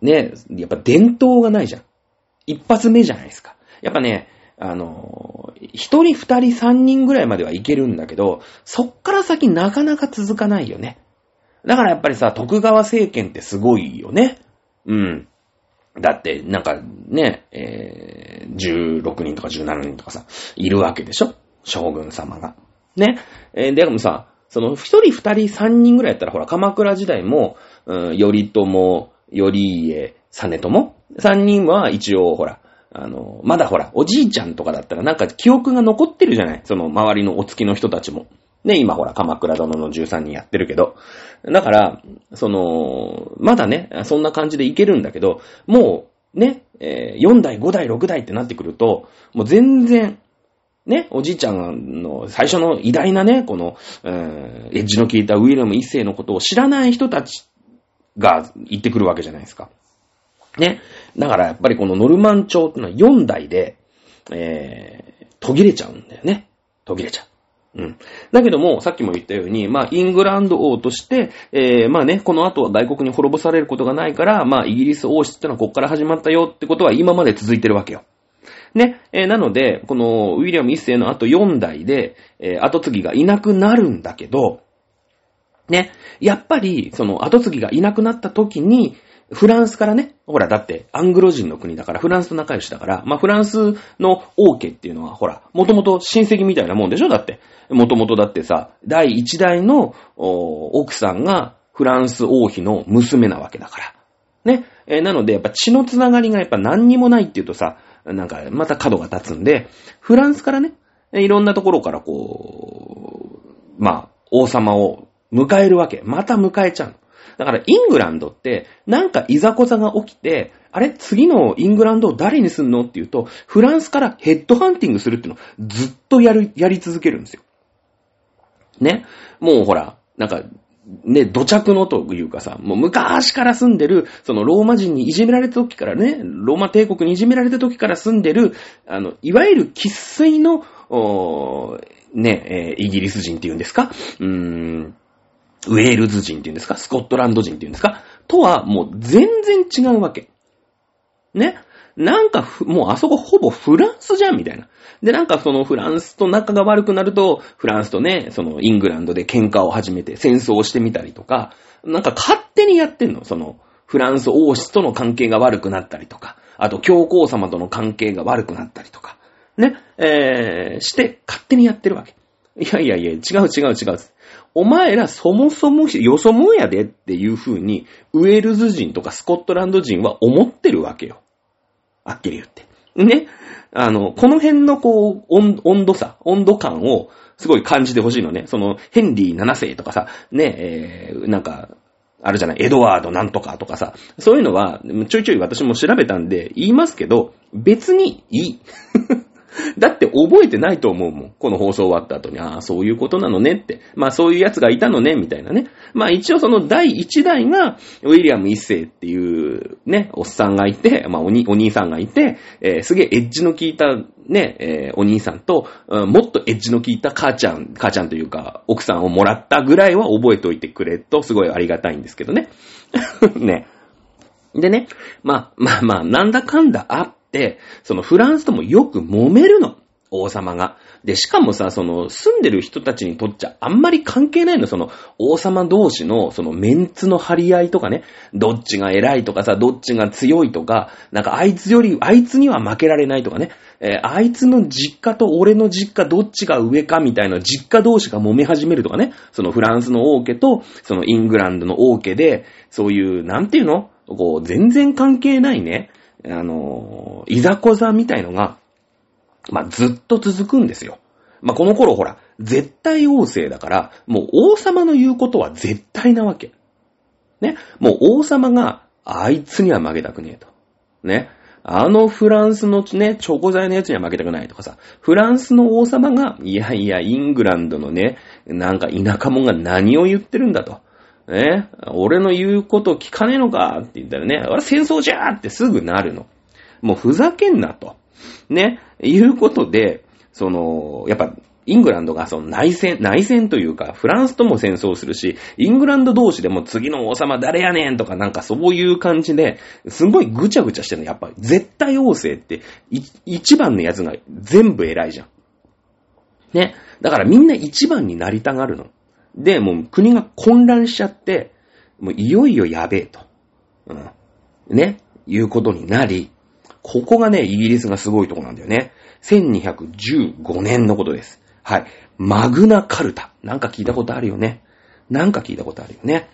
ね、やっぱ伝統がないじゃん。一発目じゃないですか。やっぱね、あの、一人二人三人ぐらいまではいけるんだけど、そっから先なかなか続かないよね。だからやっぱりさ、徳川政権ってすごいよね。うん。だって、なんかね、えー、16人とか17人とかさ、いるわけでしょ？将軍様が。ね。えー、でもさ、その、一人二人三人ぐらいやったら、ほら、鎌倉時代も、うん、頼朝、頼家、実朝三人は一応、ほら、あの、まだほら、おじいちゃんとかだったらなんか記憶が残ってるじゃない？その周りのお付きの人たちも。ね、今ほら、鎌倉殿の13人やってるけど。だから、その、まだね、そんな感じでいけるんだけど、もう、ね、えー、4代、5代、6代ってなってくると、もう全然、ね、おじいちゃんの最初の偉大なね、この、え、エッジの効いたウィレム一世のことを知らない人たちが言ってくるわけじゃないですか。ね。だからやっぱりこのノルマン朝ってのは4代で、えー、途切れちゃうんだよね。途切れちゃう。うん。だけども、さっきも言ったように、まあ、イングランド王として、えー、まあね、この後は外国に滅ぼされることがないから、まあ、イギリス王室ってのはここから始まったよってことは今まで続いてるわけよ。ね。えー、なので、このウィリアム一世の後4代で、えー、後継ぎがいなくなるんだけど、ね。やっぱり、その後継ぎがいなくなった時に、フランスからね、ほら、だって、アングロ人の国だから、フランスと仲良しだから、まあ、フランスの王家っていうのは、ほら、もともと親戚みたいなもんでしょ？だって。もともとだってさ、第一代の、奥さんが、フランス王妃の娘なわけだから。ね。えー、なので、やっぱ血のつながりがやっぱ何にもないっていうとさ、なんか、また角が立つんで、フランスからね、いろんなところからこう、まあ、王様を迎えるわけ。また迎えちゃう。だから、イングランドって、なんかいざこざが起きて、あれ次のイングランドを誰にすんのっていうと、フランスからヘッドハンティングするっていうのをずっとやる、やり続けるんですよ。ね。もうほら、なんか、ね、土着のというかさ、もう昔から住んでる、そのローマ人にいじめられた時からね、ローマ帝国にいじめられた時から住んでる、あの、いわゆる喫水の、おね、えー、イギリス人っていうんですか？うーん、ウェールズ人っていうんですか？スコットランド人っていうんですか？とはもう全然違うわけ。ね？なんかもうあそこほぼフランスじゃんみたいな。で、なんかそのフランスと仲が悪くなると、フランスとね、そのイングランドで喧嘩を始めて戦争をしてみたりとか、なんか勝手にやってんの。その、フランス王室との関係が悪くなったりとか、あと教皇様との関係が悪くなったりとか、ね、えー、して勝手にやってるわけ。いやいやいや、違う違う違う。お前らそもそもよそもんやでっていう風に、ウェールズ人とかスコットランド人は思ってるわけよ。あっきり言って。ね。あの、この辺のこう、温温度差、温度感をすごい感じてほしいのね。その、ヘンリー7世とかさ、ね、えー、なんか、あるじゃない、エドワードなんとかとかさ、そういうのは、ちょいちょい私も調べたんで言いますけど、別にいい。だって覚えてないと思うもん。この放送終わった後に、ああ、そういうことなのねって。まあそういう奴がいたのね、みたいなね。まあ一応その第一代が、ウィリアム一世っていうね、おっさんがいて、まあおにお兄さんがいて、えー、すげえエッジの効いたね、えー、お兄さんと、うん、もっとエッジの効いた母ちゃん、母ちゃんというか、奥さんをもらったぐらいは覚えておいてくれと、すごいありがたいんですけどね。ね。でね、まあ、まあまあ、なんだかんだあっ、そのフランスともよく揉めるの。王様が。で、しかもさ、その、住んでる人たちにとっちゃあんまり関係ないの、その、王様同士の、その、メンツの張り合いとかね、どっちが偉いとかさ、どっちが強いとか、なんかあいつより、あいつには負けられないとかね、えー、あいつの実家と俺の実家どっちが上かみたいな実家同士が揉め始めるとかね、そのフランスの王家と、そのイングランドの王家で、そういう、なんていうの？こう、全然関係ないね、あの、いざこざみたいのが、まあ、ずっと続くんですよ。まあ、この頃ほら、絶対王政だから、もう王様の言うことは絶対なわけ。ね。もう王様が、あいつには負けたくねえと。ね。あのフランスのね、チョコ材のやつには負けたくないとかさ、フランスの王様が、いやいや、イングランドのね、なんか田舎者が何を言ってるんだと。ね、俺の言うこと聞かねえのか？って言ったらね、俺戦争じゃーってすぐなるの。もうふざけんなと。ね、いうことで、その、やっぱ、イングランドがその内戦、内戦というか、フランスとも戦争するし、イングランド同士でも次の王様誰やねんとかなんかそういう感じで、すごいぐちゃぐちゃしてるの。やっぱ絶対王政って、一番のやつが全部偉いじゃん。ね？だからみんな一番になりたがるの。で、もう国が混乱しちゃって、もういよいよやべえと。うん。ね。いうことになり、ここがね、イギリスがすごいとこなんだよね。1215年のことです。はい。マグナカルタ。なんか聞いたことあるよね。なんか聞いたことあるよね。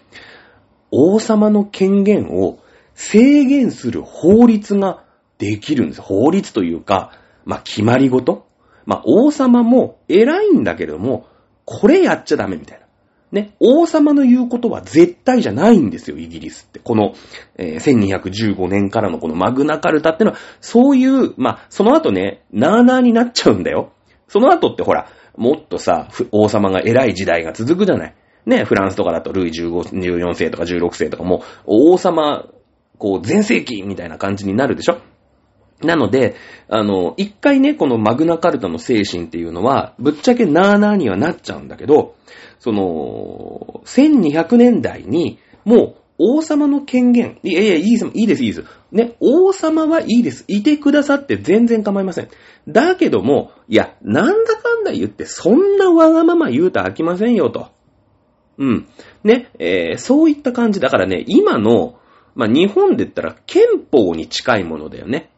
王様の権限を制限する法律ができるんです。法律というか、まあ、決まりごと。まあ、王様も偉いんだけども、これやっちゃダメみたいな。ね、王様の言うことは絶対じゃないんですよ、イギリスって。この、えー、1215年からのこのマグナカルタってのは、そういう、まあ、その後ね、なーなーになっちゃうんだよ。その後ってほら、もっとさ、王様が偉い時代が続くじゃない。ね、フランスとかだとルイ15、14世とか16世とかも、王様、こう、全盛期みたいな感じになるでしょなので、あの、一回ね、このマグナカルタの精神っていうのは、ぶっちゃけなーなーにはなっちゃうんだけど、その、1200年代に、もう、王様の権限、いやいや、いいです、いいです、いいです。ね、王様はいいです。いてくださって全然構いません。だけども、いや、なんだかんだ言って、そんなわがまま言うと飽きませんよ、と。うん。ね、えー、そういった感じ。だからね、今の、まあ、日本で言ったら憲法に近いものだよね。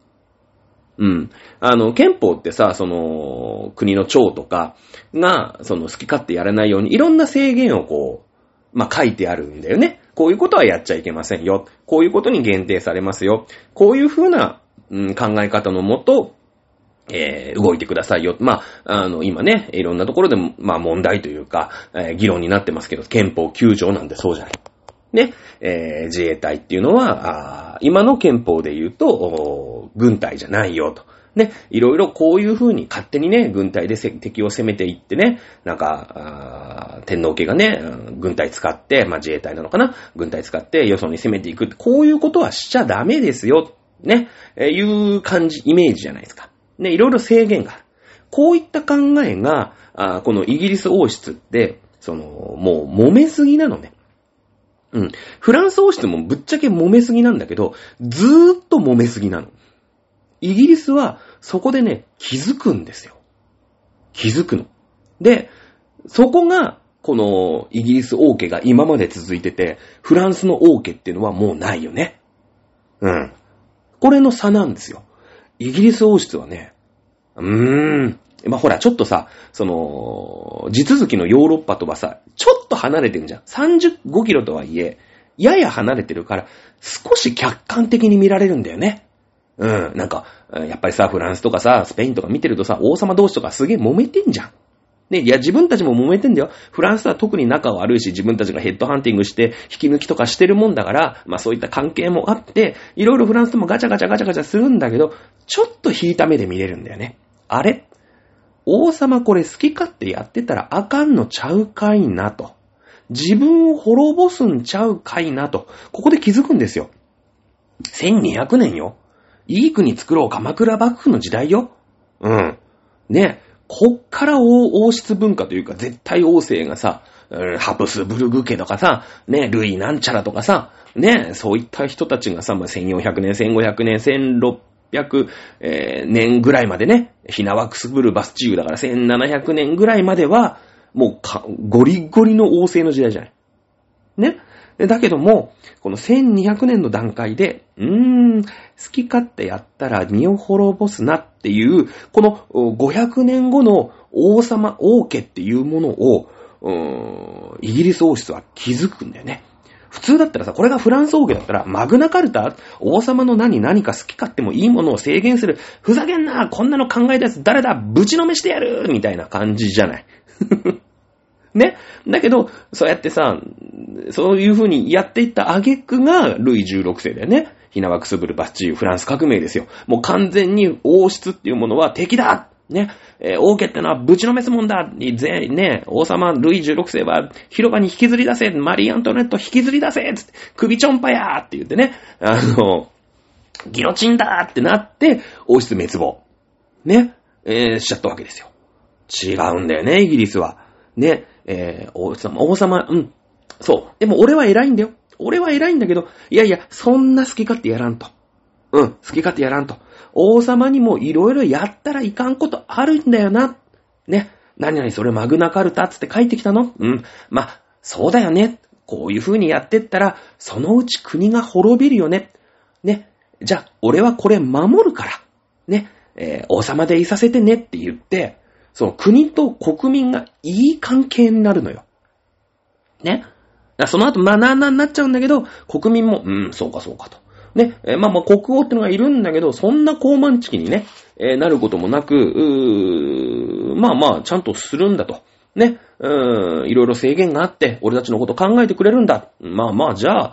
うん。あの、憲法ってさ、その、国の長とかが、その、好き勝手やらないように、いろんな制限をこう、まあ、書いてあるんだよね。こういうことはやっちゃいけませんよ。こういうことに限定されますよ。こういうふうな、うん、考え方のもと、えー、動いてくださいよ。まあ、あの、今ね、いろんなところでも、まあ問題というか、えー、議論になってますけど、憲法9条なんでそうじゃない。ね、えー、自衛隊っていうのは、あ今の憲法で言うと、軍隊じゃないよと。ね、いろいろこういう風に勝手にね、軍隊で敵を攻めていってね、なんか、天皇家がね、軍隊使って、まあ自衛隊なのかな？軍隊使ってよそに攻めていく。こういうことはしちゃダメですよ。ね、え、いう感じ、イメージじゃないですか。ね、いろいろ制限がある。こういった考えが、あこのイギリス王室って、その、もう揉めすぎなのね。うん。フランス王室もぶっちゃけ揉めすぎなんだけど、ずーっと揉めすぎなの。イギリスはそこでね、気づくんですよ。気づくの。で、そこが、このイギリス王家が今まで続いてて、フランスの王家っていうのはもうないよね。うん。これの差なんですよ。イギリス王室はね、うーん、まあ、ほら、ちょっとさ、その、地続きのヨーロッパとはさ、ちょっと離れてるじゃん。35キロとはいえ、やや離れてるから、少し客観的に見られるんだよね。うん、なんか、やっぱりさ、フランスとかさ、スペインとか見てるとさ、王様同士とかすげえ揉めてんじゃん。ね、いや、自分たちも揉めてんだよ。フランスは特に仲悪いし、自分たちがヘッドハンティングして、引き抜きとかしてるもんだから、まあそういった関係もあって、いろいろフランスともガチャガチャガチャガチャするんだけど、ちょっと引いた目で見れるんだよね。あれ？王様これ好き勝手やってたらあかんのちゃうかいなと。自分を滅ぼすんちゃうかいなと。ここで気づくんですよ。1200年よ。いい国作ろう鎌倉幕府の時代よ。うん。ね。こっから王室文化というか、絶対王政がさ、ハプスブルグ家とかさ、ね、ルイなんちゃらとかさ、ね、そういった人たちがさ、まあ、1400年、1500年、1600、えー、年ぐらいまでね、ヒナワクスブルバスチーユだから1700年ぐらいまでは、もうか、ゴリゴリの王政の時代じゃない。ね。だけども、この1200年の段階で、うーん、好き勝手やったら身を滅ぼすなっていう、この500年後の王様、王家っていうものを、イギリス王室は気づくんだよね。普通だったらさ、これがフランス王家だったら、マグナカルタ王様の何何か好き勝手もいいものを制限する。ふざけんなこんなの考えたやつ誰だぶちのめしてやるみたいな感じじゃない。ね。だけど、そうやってさ、そういう風にやっていった挙句が、ルイ16世だよね。ヒナワクスブルバッチーフランス革命ですよ。もう完全に王室っていうものは敵だね。えー、王家ってのはぶちのめすもんだぜ、ね、王様ルイ16世は広場に引きずり出せマリー・アントネット引きずり出せつって、首ちょんぱやーって言ってね、あの、ギロチンだーってなって、王室滅亡。ね。えー、しちゃったわけですよ。違うんだよね、イギリスは。ね。えー、王様、王様、うん。そう。でも俺は偉いんだよ。俺は偉いんだけど、いやいや、そんな好き勝手やらんと。うん、好き勝手やらんと。王様にもいろいろやったらいかんことあるんだよな。ね。何々それマグナカルタつって書いてきたの？うん。まあ、そうだよね。こういう風にやってったら、そのうち国が滅びるよね。ね。じゃあ、俺はこれ守るから。ね。えー、王様でいさせてねって言って、その国と国民がいい関係になるのよ。ね。その後、まあ、なななっちゃうんだけど、国民も、うん、そうかそうかと。ね。え、まあまあ、国王ってのがいるんだけど、そんな高慢チキにね、え、なることもなく、うーまあまあ、ちゃんとするんだと。ね。うーん、いろいろ制限があって、俺たちのこと考えてくれるんだ。まあまあ、じゃあ、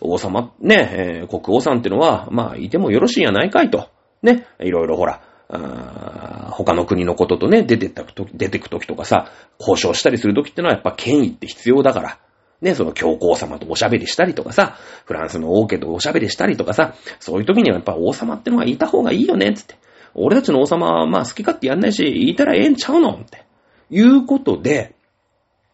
王様、ね、えー、国王さんってのは、まあ、いてもよろしいやないかいと。ね。いろいろほら、他の国のこととね、出てったと出てくときとかさ、交渉したりするときってのはやっぱ権威って必要だから。ね、その教皇様とおしゃべりしたりとかさ、フランスの王家とおしゃべりしたりとかさ、そういうときにはやっぱ王様ってのがいた方がいいよね、つって。俺たちの王様はまあ好き勝手やんないし、言いたらええんちゃうのって。いうことで、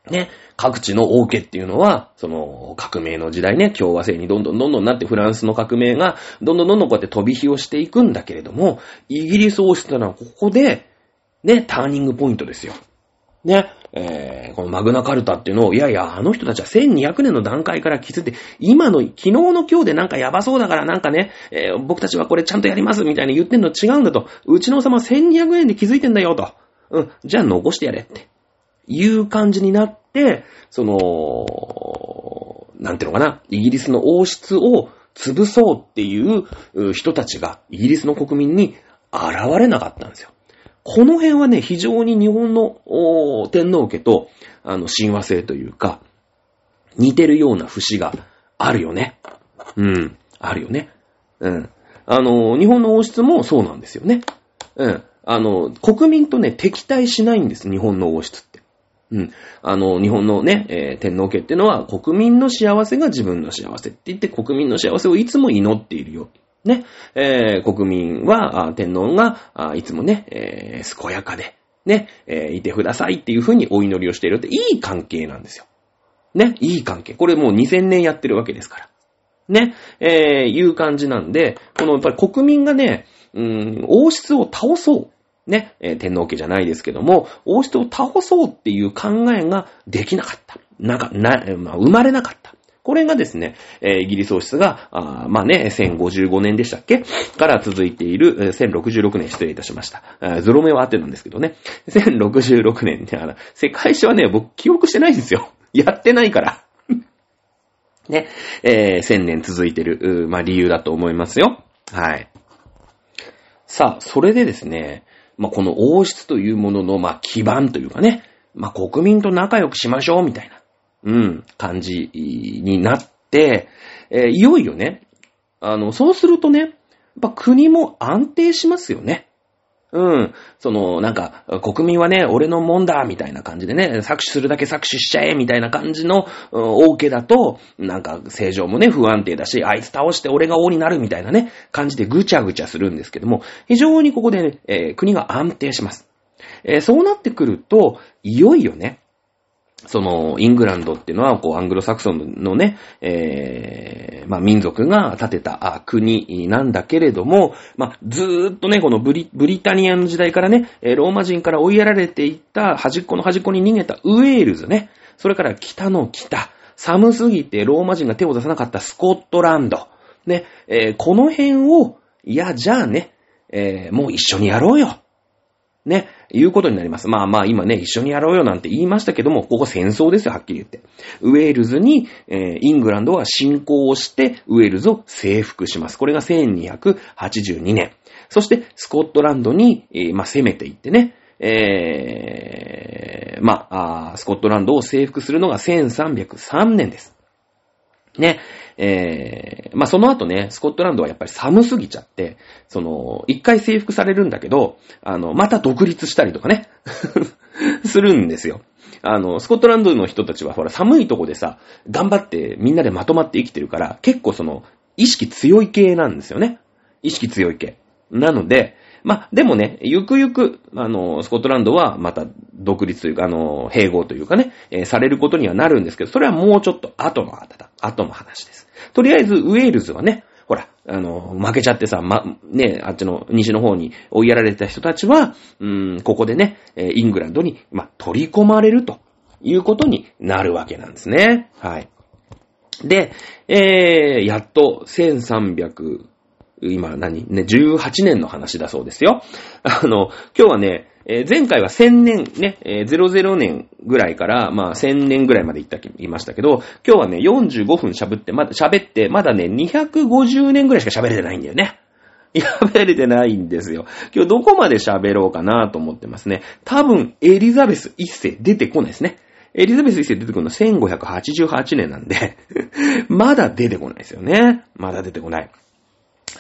ね、各地の王家っていうのは、その革命の時代ね、共和制にどんどんどんどんなってフランスの革命がどんどんどんどんこうやって飛び火をしていくんだけれども、イギリス王室というのはここで、ね、ターニングポイントですよ。ね、えー、このマグナカルタっていうのを、いやいや、あの人たちは1200年の段階から気づいて、今の、昨日の今日でなんかやばそうだからなんかね、えー、僕たちはこれちゃんとやりますみたいに言ってんの違うんだと。うちの王様1200年で気づいてんだよと。うん、じゃあ残してやれって。いう感じになって、その、なんていうのかな、イギリスの王室を潰そうっていう人たちがイギリスの国民に現れなかったんですよ。この辺はね、非常に日本の天皇家と、あの、親和性というか、似てるような節があるよね。うん、あるよね。うん。あの、日本の王室もそうなんですよね。うん。あの、国民とね、敵対しないんです、日本の王室って。うん。あの、日本のね、えー、天皇家っていうのは、国民の幸せが自分の幸せって言って、国民の幸せをいつも祈っているよ。ね。えー、国民は、天皇が、いつもね、えー、健やかで、ね、え、いてくださいっていうふうにお祈りをしているって、いい関係なんですよ。ね、いい関係。これもう2000年やってるわけですから。ね、え、いう感じなんで、このやっぱり国民がね、うん、王室を倒そう。ね、えー、天皇家じゃないですけども、王室を倒そうっていう考えができなかった。なか、な、まあ、生まれなかった。これがですね、えイギリス王室が、あまあね、1055年でしたっけ？から続いている、1066年失礼いたしました。あーゾロ目は合ってるんですけどね。1066年ね、あの、世界史はね、僕記憶してないんですよ。やってないから。ね、えー1000年続いてる、まあ理由だと思いますよ。はい。さあ、それでですね、まあ、この王室というものの、ま、基盤というかね、まあ、国民と仲良くしましょう、みたいな、うん、感じになって、えーいよいよね、あの、そうするとね、やっぱ国も安定しますよね。うん。その、なんか、国民はね、俺のもんだ、みたいな感じでね、搾取するだけ搾取しちゃえ、みたいな感じの、うん王家だと、なんか、政情もね、不安定だし、あいつ倒して俺が王になる、みたいなね、感じでぐちゃぐちゃするんですけども、非常にここでね、えー国が安定します。えーそうなってくると、いよいよね、その、イングランドっていうのは、こう、アングロサクソンのね、えー、まあ、民族が建てた国なんだけれども、まあ、ずーっとね、このブリ、ブリタニアの時代からね、ローマ人から追いやられていった端っこの端っこに逃げたウェールズね、それから北の北、寒すぎてローマ人が手を出さなかったスコットランド、ね、えーこの辺を、いや、じゃあね、えーもう一緒にやろうよ。ね、いうことになります。まあまあ今ね、一緒にやろうよなんて言いましたけども、ここ戦争ですよ、はっきり言って。ウェールズに、えーイングランドは侵攻をして、ウェールズを征服します。これが1282年。そして、スコットランドに、えーまあ攻めていってね、えーまあスコットランドを征服するのが1303年です。ね。えー、まあ、その後ね、スコットランドはやっぱり寒すぎちゃって、その、一回征服されるんだけど、あの、また独立したりとかね、するんですよ。あの、スコットランドの人たちはほら寒いとこでさ、頑張ってみんなでまとまって生きてるから、結構その、意識強い系なんですよね。意識強い系。なので、まあ、でもね、ゆくゆく、あの、スコットランドはまた独立というか、あの、併合というかね、えーされることにはなるんですけど、それはもうちょっと後の後だ、後の話です。とりあえず、ウェールズはね、ほら、あの、負けちゃってさ、ま、ね、あっちの西の方に追いやられた人たちは、うん、ここでね、えイングランドに、ま、取り込まれるということになるわけなんですね。はい。で、えー、やっと1300、今何？ね、18年の話だそうですよ。あの、今日はね、えー前回は1000年ね、えー00年ぐらいから、まあ1000年ぐらいまで言った、言いましたけど、今日はね、45分喋って、まだ、喋って、まだね、250年ぐらいしか喋れてないんだよね。喋れてないんですよ。今日どこまで喋ろうかなと思ってますね。多分、エリザベス一世出てこないですね。エリザベス一世出てくるの1588年なんで、まだ出てこないですよね。まだ出てこない。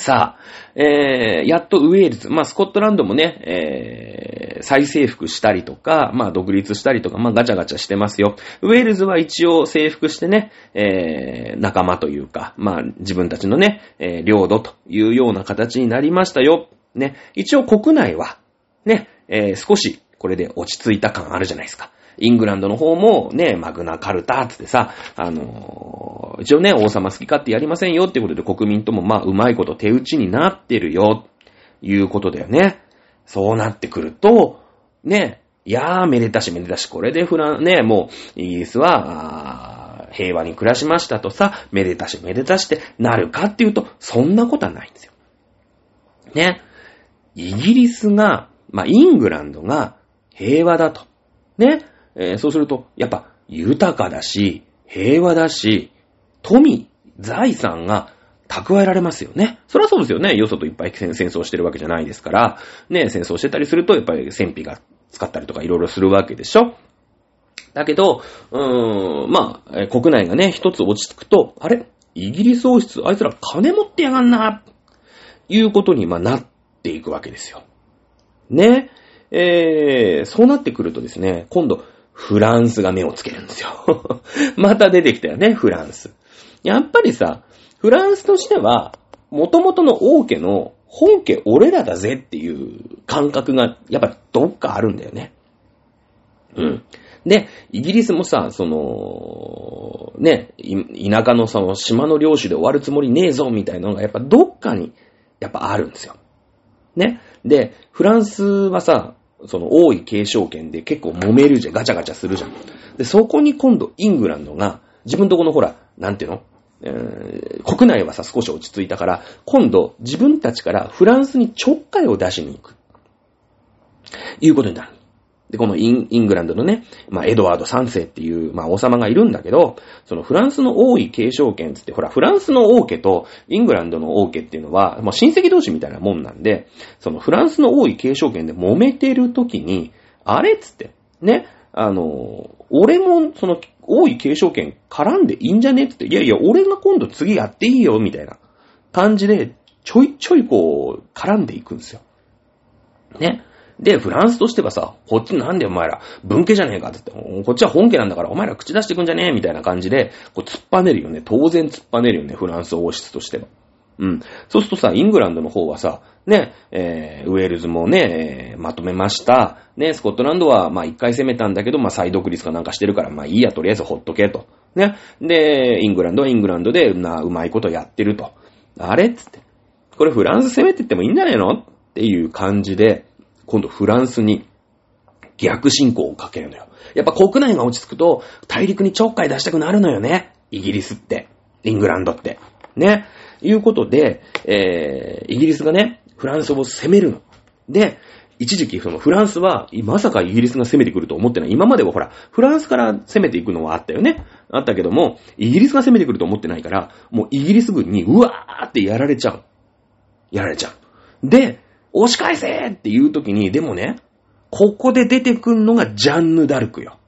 さあ、えー、やっとウェールズ、まあ、スコットランドもね、えー、再征服したりとか、まあ、独立したりとか、まあ、ガチャガチャしてますよ。ウェールズは一応征服してね、えー、仲間というか、まあ、自分たちのね、えー、領土というような形になりましたよ。ね、一応国内は、ね、えー、少し、これで落ち着いた感あるじゃないですか。イングランドの方もね、マグナカルタってさ、あのー一応ね、王様好き勝手やりませんよってことで国民ともまあうまいこと手打ちになってるよ、いうことだよね。そうなってくると、ね、いやーめでたしめでたし、これでフラン、ね、もうイギリスは、平和に暮らしましたとさ、めでたしめでたしってなるかっていうと、そんなことはないんですよ。ね。イギリスが、まあ、イングランドが平和だと。ね。えーそうすると、やっぱ豊かだし、平和だし、富、財産が蓄えられますよね。そりゃそうですよね。よそといっぱい戦争してるわけじゃないですから、ね、戦争してたりすると、やっぱり戦費が使ったりとかいろいろするわけでしょ。だけど、うーん、まあ、国内がね、一つ落ち着くと、あれ？イギリス王室、あいつら金持ってやがんな、いうことに、まあ、なっていくわけですよ。ね。えー、そうなってくるとですね、今度、フランスが目をつけるんですよ。また出てきたよね、フランス。やっぱりさ、フランスとしては、元々の王家の本家俺らだぜっていう感覚が、やっぱどっかあるんだよね。うん。で、イギリスもさ、その、ね、田舎のその島の領主で終わるつもりねえぞみたいなのがやっぱどっかにやっぱあるんですよ。ね。で、フランスはさ、その多い継承権で結構揉めるじゃん、ガチャガチャするじゃん。で、そこに今度イングランドが、自分とこのほら、なんていうの？えー国内はさ、少し落ち着いたから、今度、自分たちからフランスにちょっかいを出しに行く。いうことになる。で、このインイングランドのね、まあ、エドワード3世っていう、まあ、王様がいるんだけど、そのフランスの王位継承権つって、ほら、フランスの王家とイングランドの王家っていうのは、もう親戚同士みたいなもんなんで、そのフランスの王位継承権で揉めてる時に、あれっつって、ね、あの、俺も、その、王位継承権絡んでいいんじゃねって言って、いやいや、俺が今度次やっていいよ、みたいな感じで、ちょいちょいこう、絡んでいくんですよ。ね。で、フランスとしてはさ、こっちなんでお前ら、文家じゃねえかって言って、こっちは本家なんだからお前ら口出してくんじゃねえみたいな感じで、こう突っぱねるよね。当然突っぱねるよね、フランス王室としては。うん。そうするとさ、イングランドの方はさ、ね、えー、ウェールズもね、えーまとめました。ね、スコットランドは、まあ一回攻めたんだけど、まあ再独立かなんかしてるから、まあいいや、とりあえずほっとけと。ね。で、イングランドはイングランドで、な、うまいことやってると。あれつって。これフランス攻めてってもいいんじゃないのっていう感じで、今度フランスに逆進行をかけるのよ。やっぱ国内が落ち着くと大陸にちょっかい出したくなるのよね。イギリスって。イングランドって。ね。いうことで、えー、イギリスがね、フランスを攻めるの。で、一時期そのフランスは、まさかイギリスが攻めてくると思ってない。今まではほら、フランスから攻めていくのはあったよね。あったけども、イギリスが攻めてくると思ってないから、もうイギリス軍にうわーってやられちゃう。やられちゃう。で、押し返せっていう時に、でもね、ここで出てくんのがジャンヌ・ダルクよ。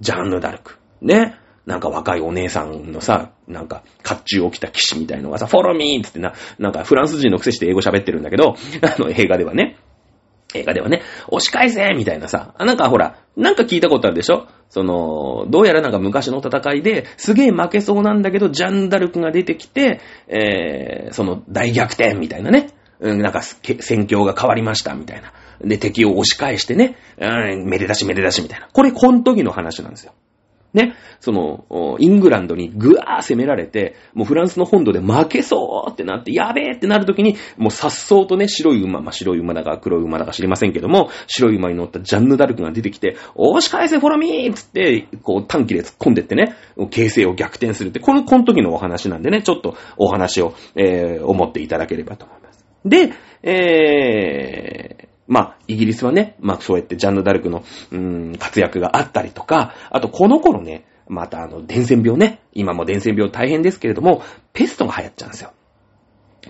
ジャンヌ・ダルク。ね。なんか若いお姉さんのさ、なんか、甲冑を着た騎士みたいのがさ、フォローミーってってな、なんかフランス人のくせして英語喋ってるんだけど、あの映画ではね。映画ではね、押し返せみたいなさ、なんかほら、なんか聞いたことあるでしょ？その、どうやらなんか昔の戦いで、すげえ負けそうなんだけど、ジャンダルクが出てきて、えー、その、大逆転みたいなね。なんか、戦況が変わりました、みたいな。で、敵を押し返してね、うん、めでたしめでたしみたいな。これ、この時の話なんですよ。ね、その、イングランドにぐわー攻められて、もうフランスの本土で負けそうってなって、やべえってなるときに、もう颯爽とね、白い馬、まあ、白い馬だか黒い馬だか知りませんけども、白い馬に乗ったジャンヌ・ダルクが出てきて、押し返せフォロミーつって、こう短期で突っ込んでってね、形勢を逆転するって、この、この時のお話なんでね、ちょっとお話を、えー、思っていただければと思います。で、えー、まあ、イギリスはね、まあ、そうやってジャンヌ・ダルクの、うーん、活躍があったりとか、あと、この頃ね、またあの、伝染病ね、今も伝染病大変ですけれども、ペストが流行っちゃうんですよ。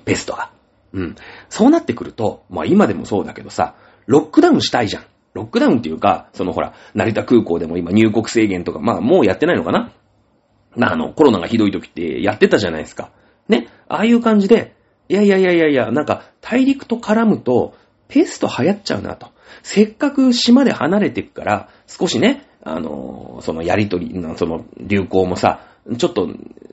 ペストが。うん。そうなってくると、まあ今でもそうだけどさ、ロックダウンしたいじゃん。ロックダウンっていうか、そのほら、成田空港でも今入国制限とか、まあもうやってないのかなまああの、コロナがひどい時ってやってたじゃないですか。ね。ああいう感じで、いやいやいやいやいや、なんか大陸と絡むと、ペスト流行っちゃうなと。せっかく島で離れていくから、少しね、あのーそのやりとり、その流行もさ、ちょっと、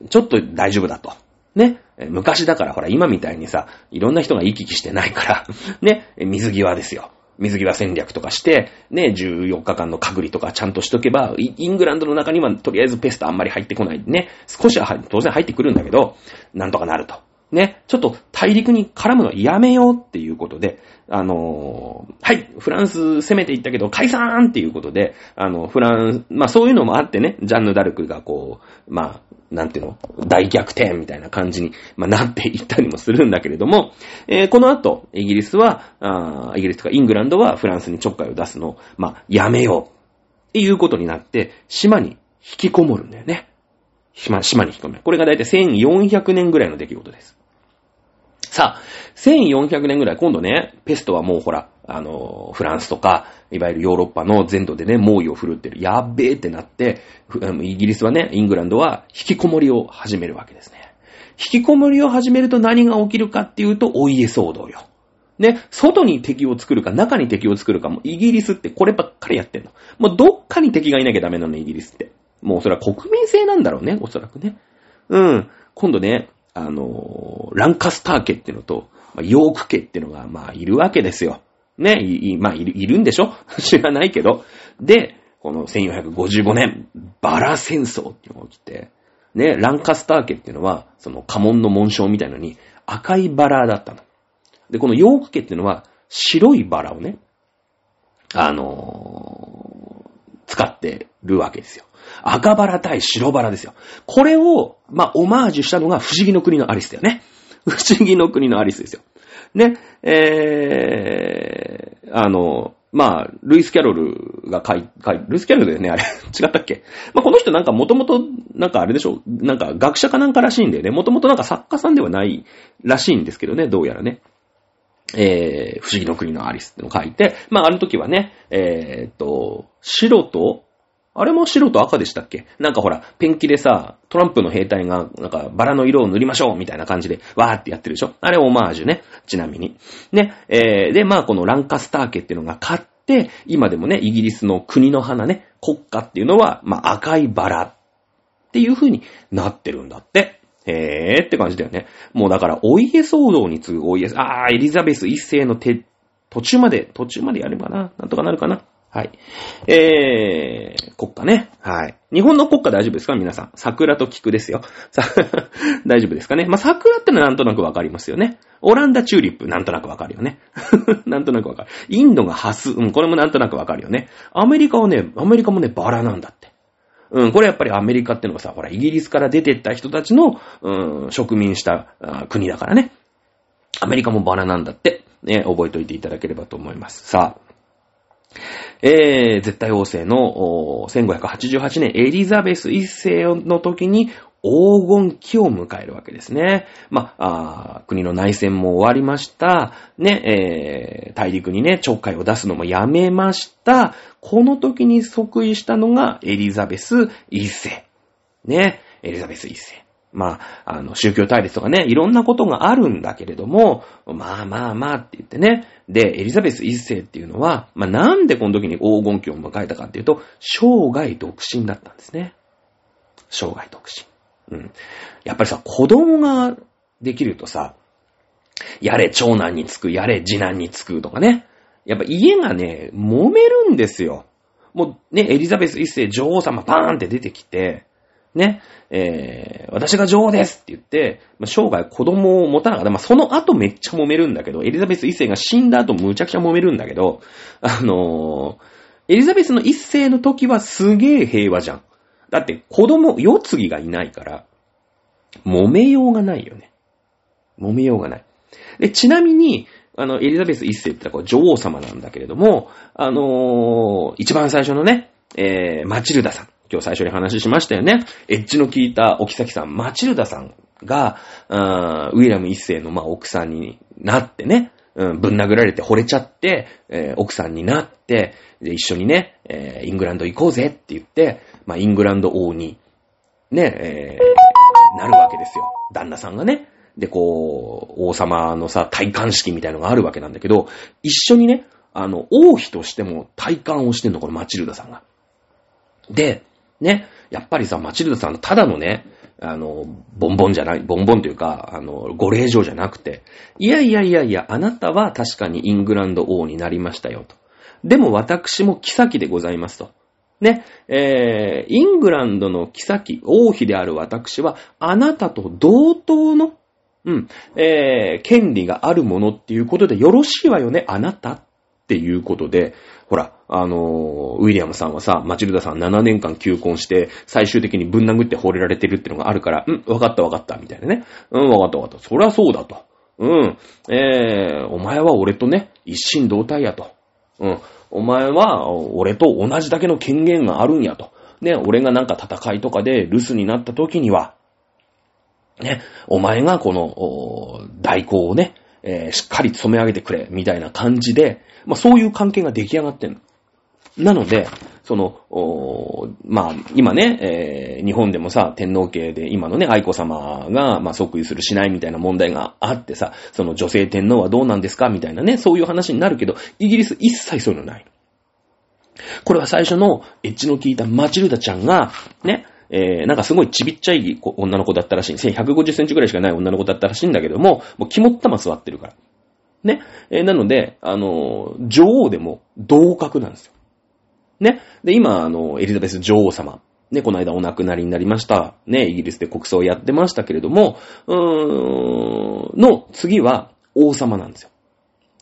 ちょっと大丈夫だと。ね。昔だからほら、今みたいにさ、いろんな人が行き来してないから、ね。水際ですよ。水際戦略とかして、ね、14日間の隔離とかちゃんとしとけば、イングランドの中にはとりあえずペストあんまり入ってこない。ね。少しは当然入ってくるんだけど、なんとかなると。ね。ちょっと大陸に絡むのやめようっていうことで、あのーはい、フランス攻めていったけど解散っていうことで、あの、フランス、まあそういうのもあってね、ジャンヌ・ダルクがこう、まあ、なんていうの、大逆転みたいな感じに、まあ、なっていったりもするんだけれども、えーこの後、イギリスは、あイギリスとかイングランドはフランスにちょっかいを出すのを、まあ、やめようっていうことになって、島に引きこもるんだよね。島、島に引きこもる。これがだいたい1400年ぐらいの出来事です。さあ、1400年ぐらい、今度ね、ペストはもうほら、あの、フランスとか、いわゆるヨーロッパの全土でね、猛威を振るってる。やっべえってなって、イギリスはね、イングランドは引きこもりを始めるわけですね。引きこもりを始めると何が起きるかっていうと、お家騒動よ。ね、外に敵を作るか、中に敵を作るかも、イギリスってこればっかりやってんの。もうどっかに敵がいなきゃダメなの、イギリスって。もうそれは国民性なんだろうね、おそらくね。うん。今度ね、あのランカスター家っていうのと、まあヨーク家っていうのが、まあ、いるわけですよ。ね、いまあ、いる、いるんでしょ？知らないけど。で、この1455年、バラ戦争っていうのが起きて、ね、ランカスター家っていうのは、その家紋の紋章みたいのに赤いバラだったの。で、このヨーク家っていうのは白いバラをね、あのー使ってるわけですよ。赤バラ対白バラですよ。これを、まあ、オマージュしたのが不思議の国のアリスだよね。不思議の国のアリスですよ。ね、えー、あの、まあ、ルイス・キャロルが書い、書い、ルイス・キャロルだよね、あれ。違ったっけ？まあ、この人なんかもともと、なんかあれでしょ？なんか学者かなんからしいんだよね。もともとなんか作家さんではないらしいんですけどね、どうやらね。えー、不思議の国のアリスってのを書いて、まあ、あの時はね、えー、っと、白と、あれも白と赤でしたっけ？なんかほら、ペンキでさ、トランプの兵隊が、なんか、バラの色を塗りましょうみたいな感じで、わーってやってるでしょ？あれオマージュね。ちなみに。ね。えー、で、まあ、このランカスター家っていうのが勝って、今でもね、イギリスの国の花ね、国家っていうのは、まあ、赤いバラっていう風になってるんだって。へーって感じだよね。もうだから、お家騒動に次ぐお家、あー、エリザベス一世の手、途中まで、途中までやればな。なんとかなるかな。はい。えー、国家ね。はい。日本の国家大丈夫ですか？皆さん。桜と菊ですよ。さ、大丈夫ですかね？まあ、桜ってのはなんとなくわかりますよね。オランダチューリップ、なんとなくわかるよね。なんとなくわかる。インドがハス、うん、これもなんとなくわかるよね。アメリカはね、アメリカもね、バラなんだって。うん、これやっぱりアメリカってのがさ、ほら、イギリスから出てった人たちの、うん、植民した国だからね。アメリカもバラなんだって。ね、覚えておいていただければと思います。さあ。えー、絶対王政の1588年エリザベス一世の時に黄金期を迎えるわけですね。まあ、国の内戦も終わりました。ね、えー、大陸にね、ちょっかいを出すのもやめました。この時に即位したのがエリザベス一世。ね、エリザベス一世。まあ、あの、宗教対立とかね、いろんなことがあるんだけれども、まあまあまあって言ってね。で、エリザベス一世っていうのは、まあなんでこの時に黄金期を迎えたかっていうと、生涯独身だったんですね。生涯独身。うん。やっぱりさ、子供ができるとさ、やれ長男につく、やれ次男につくとかね。やっぱ家がね、揉めるんですよ。もうね、エリザベス一世女王様パーンって出てきて、ね、えー、私が女王ですって言って、まあ、生涯子供を持たなかった。まあ、その後めっちゃ揉めるんだけど、エリザベス一世が死んだ後むちゃくちゃ揉めるんだけど、あのー、エリザベスの一世の時はすげえ平和じゃん。だって子供、世継ぎがいないから、揉めようがないよね。揉めようがない。で、ちなみに、あの、エリザベス一世ってのは女王様なんだけれども、あのー、一番最初のね、えー、マチルダさん。今日最初に話しましたよね。エッジの効いたおきさん、マチルダさんが、ウィリアム一世の、まあ、奥さんになってね、うん、ぶん殴られて惚れちゃって、えー、奥さんになって、で、一緒にね、えー、イングランド行こうぜって言って、まあ、イングランド王に、ね、えー、なるわけですよ。旦那さんがね。で、こう、王様のさ、体感式みたいのがあるわけなんだけど、一緒にね、あの、王妃としても体感をしてんの、このマチルダさんが。で、ね、やっぱりさ、マチルダさん、ただのね、あの、ボンボンじゃない、ボンボンというか、あの、ご令嬢じゃなくて、いやいやいやいや、あなたは確かにイングランド王になりましたよ、と。でも私も妃でございますと。ね、えー、イングランドの妃、王妃である私は、あなたと同等の、うん、えー、権利があるものっていうことでよろしいわよね、あなたっていうことで、ほら、あの、ウィリアムさんはさ、マチルダさん7年間求婚して、最終的にぶん殴って惚れられてるってのがあるから、うん、わかったわかった、みたいなね。うん、わかったわかった。そりゃそうだと。うん、えー、お前は俺とね、一心同体やと。うん、お前は俺と同じだけの権限があるんやと。ね、俺がなんか戦いとかで留守になった時には、ね、お前がこの、代行をね、えー、しっかり染め上げてくれ、みたいな感じで、まあそういう関係が出来上がってんの。なので、その、おまあ、今ね、えー、日本でもさ、天皇家で今のね、愛子様が、まあ、即位するしないみたいな問題があってさ、その女性天皇はどうなんですか？みたいなね、そういう話になるけど、イギリス一切そういうのない。これは最初のエッジの効いたマチルダちゃんが、ね、えー、なんかすごいちびっちゃい女の子だったらしい。150センチぐらいしかない女の子だったらしいんだけども、もう肝っ玉座ってるから。ね？えー、なので、あのー、女王でも同格なんですよ。ね。で、今、あの、エリザベス女王様。ね、この間お亡くなりになりました。ね、イギリスで国葬をやってましたけれども、うーん、の次は王様なんですよ。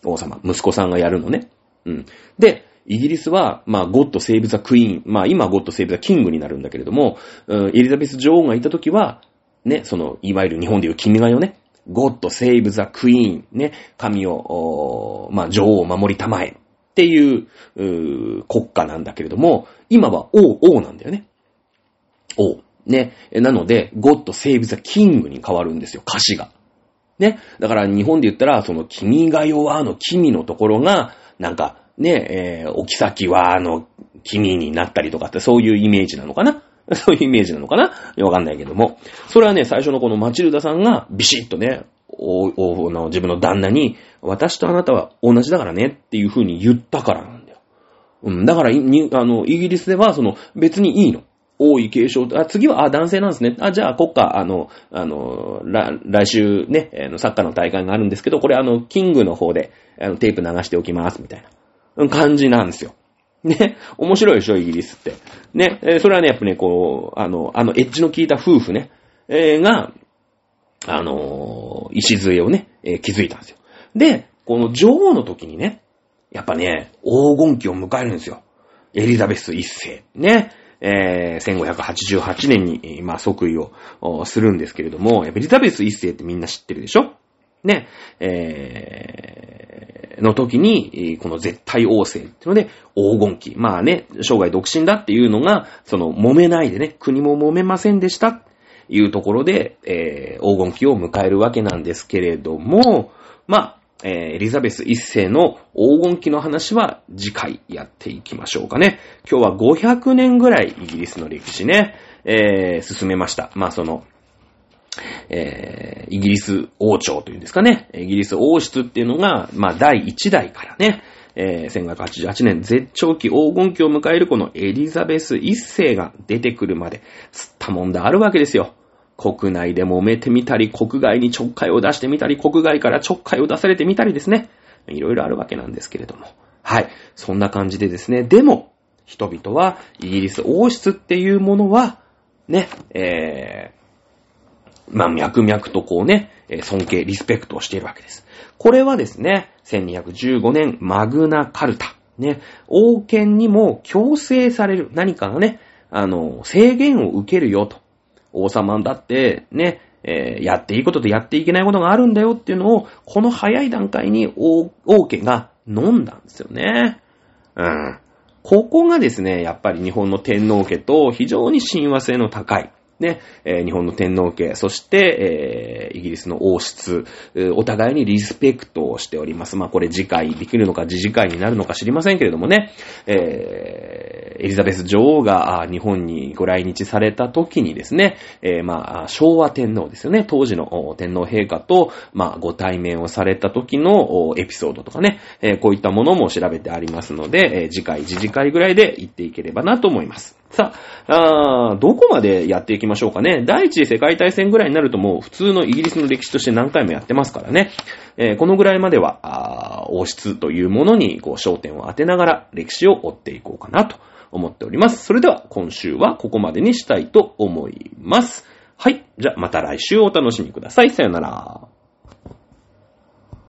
王様。息子さんがやるのね。うん。で、イギリスは、まあ、ゴッド・セーブ・ザ・クイーン。まあ、今ゴッド・セーブ・ザ・キングになるんだけれども、うんエリザベス女王がいた時は、ね、その、いわゆる日本でいう君が代ね、ゴッド・セーブ・ザ・クイーン、ね、神を、おーまあ、女王を守りたまえっていうう国家なんだけれども、今は王、王なんだよね。王。ね。なので、ゴッド・セーブ・ザ・キングに変わるんですよ、歌詞が。ね。だから日本で言ったら、その、君が代はの君のところが、なんか、ね、えー、おきさきはあの、君になったりとかって、そういうイメージなのかな？そういうイメージなのかな？わかんないけども。それはね、最初のこのマチルダさんがビシッとね、おおの自分の旦那に、私とあなたは同じだからねっていう風に言ったからなんだよ。うん、だからに、あの、イギリスでは、その、別にいいの。王位継承あ、次は、あ、男性なんですね。あ、じゃあ、国家、あの、あの、ら来週ね、あの、サッカーの大会があるんですけど、これあの、キングの方で、あの、テープ流しておきます、みたいなうん感じなんですよ。ね、面白いでしょ、イギリスって。ね、えそれはね、やっぱね、こう、あの、あの、エッジの効いた夫婦ね、えーが、あのー、礎をね、えー築いたんですよ。で、この女王の時にね、やっぱね、黄金期を迎えるんですよ。エリザベス一世。ね。えー、1588年に、まあ、即位をするんですけれども、エリザベス一世ってみんな知ってるでしょ？ね。えー、の時に、この絶対王政っていうので、黄金期。まあね、生涯独身だっていうのが、その、揉めないでね、国も揉めませんでした。いうところで、えー黄金期を迎えるわけなんですけれども、まあ、えーエリザベス一世の黄金期の話は次回やっていきましょうかね。今日は500年ぐらいイギリスの歴史ね、えー進めました。まあその、えーイギリス王朝というんですかね。イギリス王室っていうのが、まあ第1代からね、えー1588年絶頂期黄金期を迎えるこのエリザベス一世が出てくるまで、つったもんだあるわけですよ。国内で揉めてみたり、国外にちょっかいを出してみたり、国外からちょっかいを出されてみたりですね。いろいろあるわけなんですけれども。はい。そんな感じでですね。でも、人々はイギリス王室っていうものは、ね、えー、まあ、脈々とこうね、尊敬、リスペクトをしているわけです。これはですね、1215年、マグナカルタ。ね、王権にも強制される、何かがね、あの、制限を受けるよと。王様だって、ね、えーやっていいこととやっていけないことがあるんだよっていうのを、この早い段階に王王家が飲んだんですよね。うん。ここがですね、やっぱり日本の天皇家と非常に親和性の高い。ね、えー日本の天皇家、そして、えーイギリスの王室、お互いにリスペクトをしております。まあこれ次回できるのか次次回になるのか知りませんけれどもね、えーエリザベス女王が日本にご来日された時にですね、えーまあ昭和天皇ですよね、当時の天皇陛下と、まあご対面をされた時のエピソードとかね、えーこういったものも調べてありますので、えー次回、次次回ぐらいで言っていければなと思います。さあ、どこまでやっていきましょうかね。第一次世界大戦ぐらいになるともう普通のイギリスの歴史として何回もやってますからね。えーこのぐらいまでは、あ王室というものにこう焦点を当てながら歴史を追っていこうかなと思っております。それでは今週はここまでにしたいと思います。はい。じゃあまた来週お楽しみください。さよなら。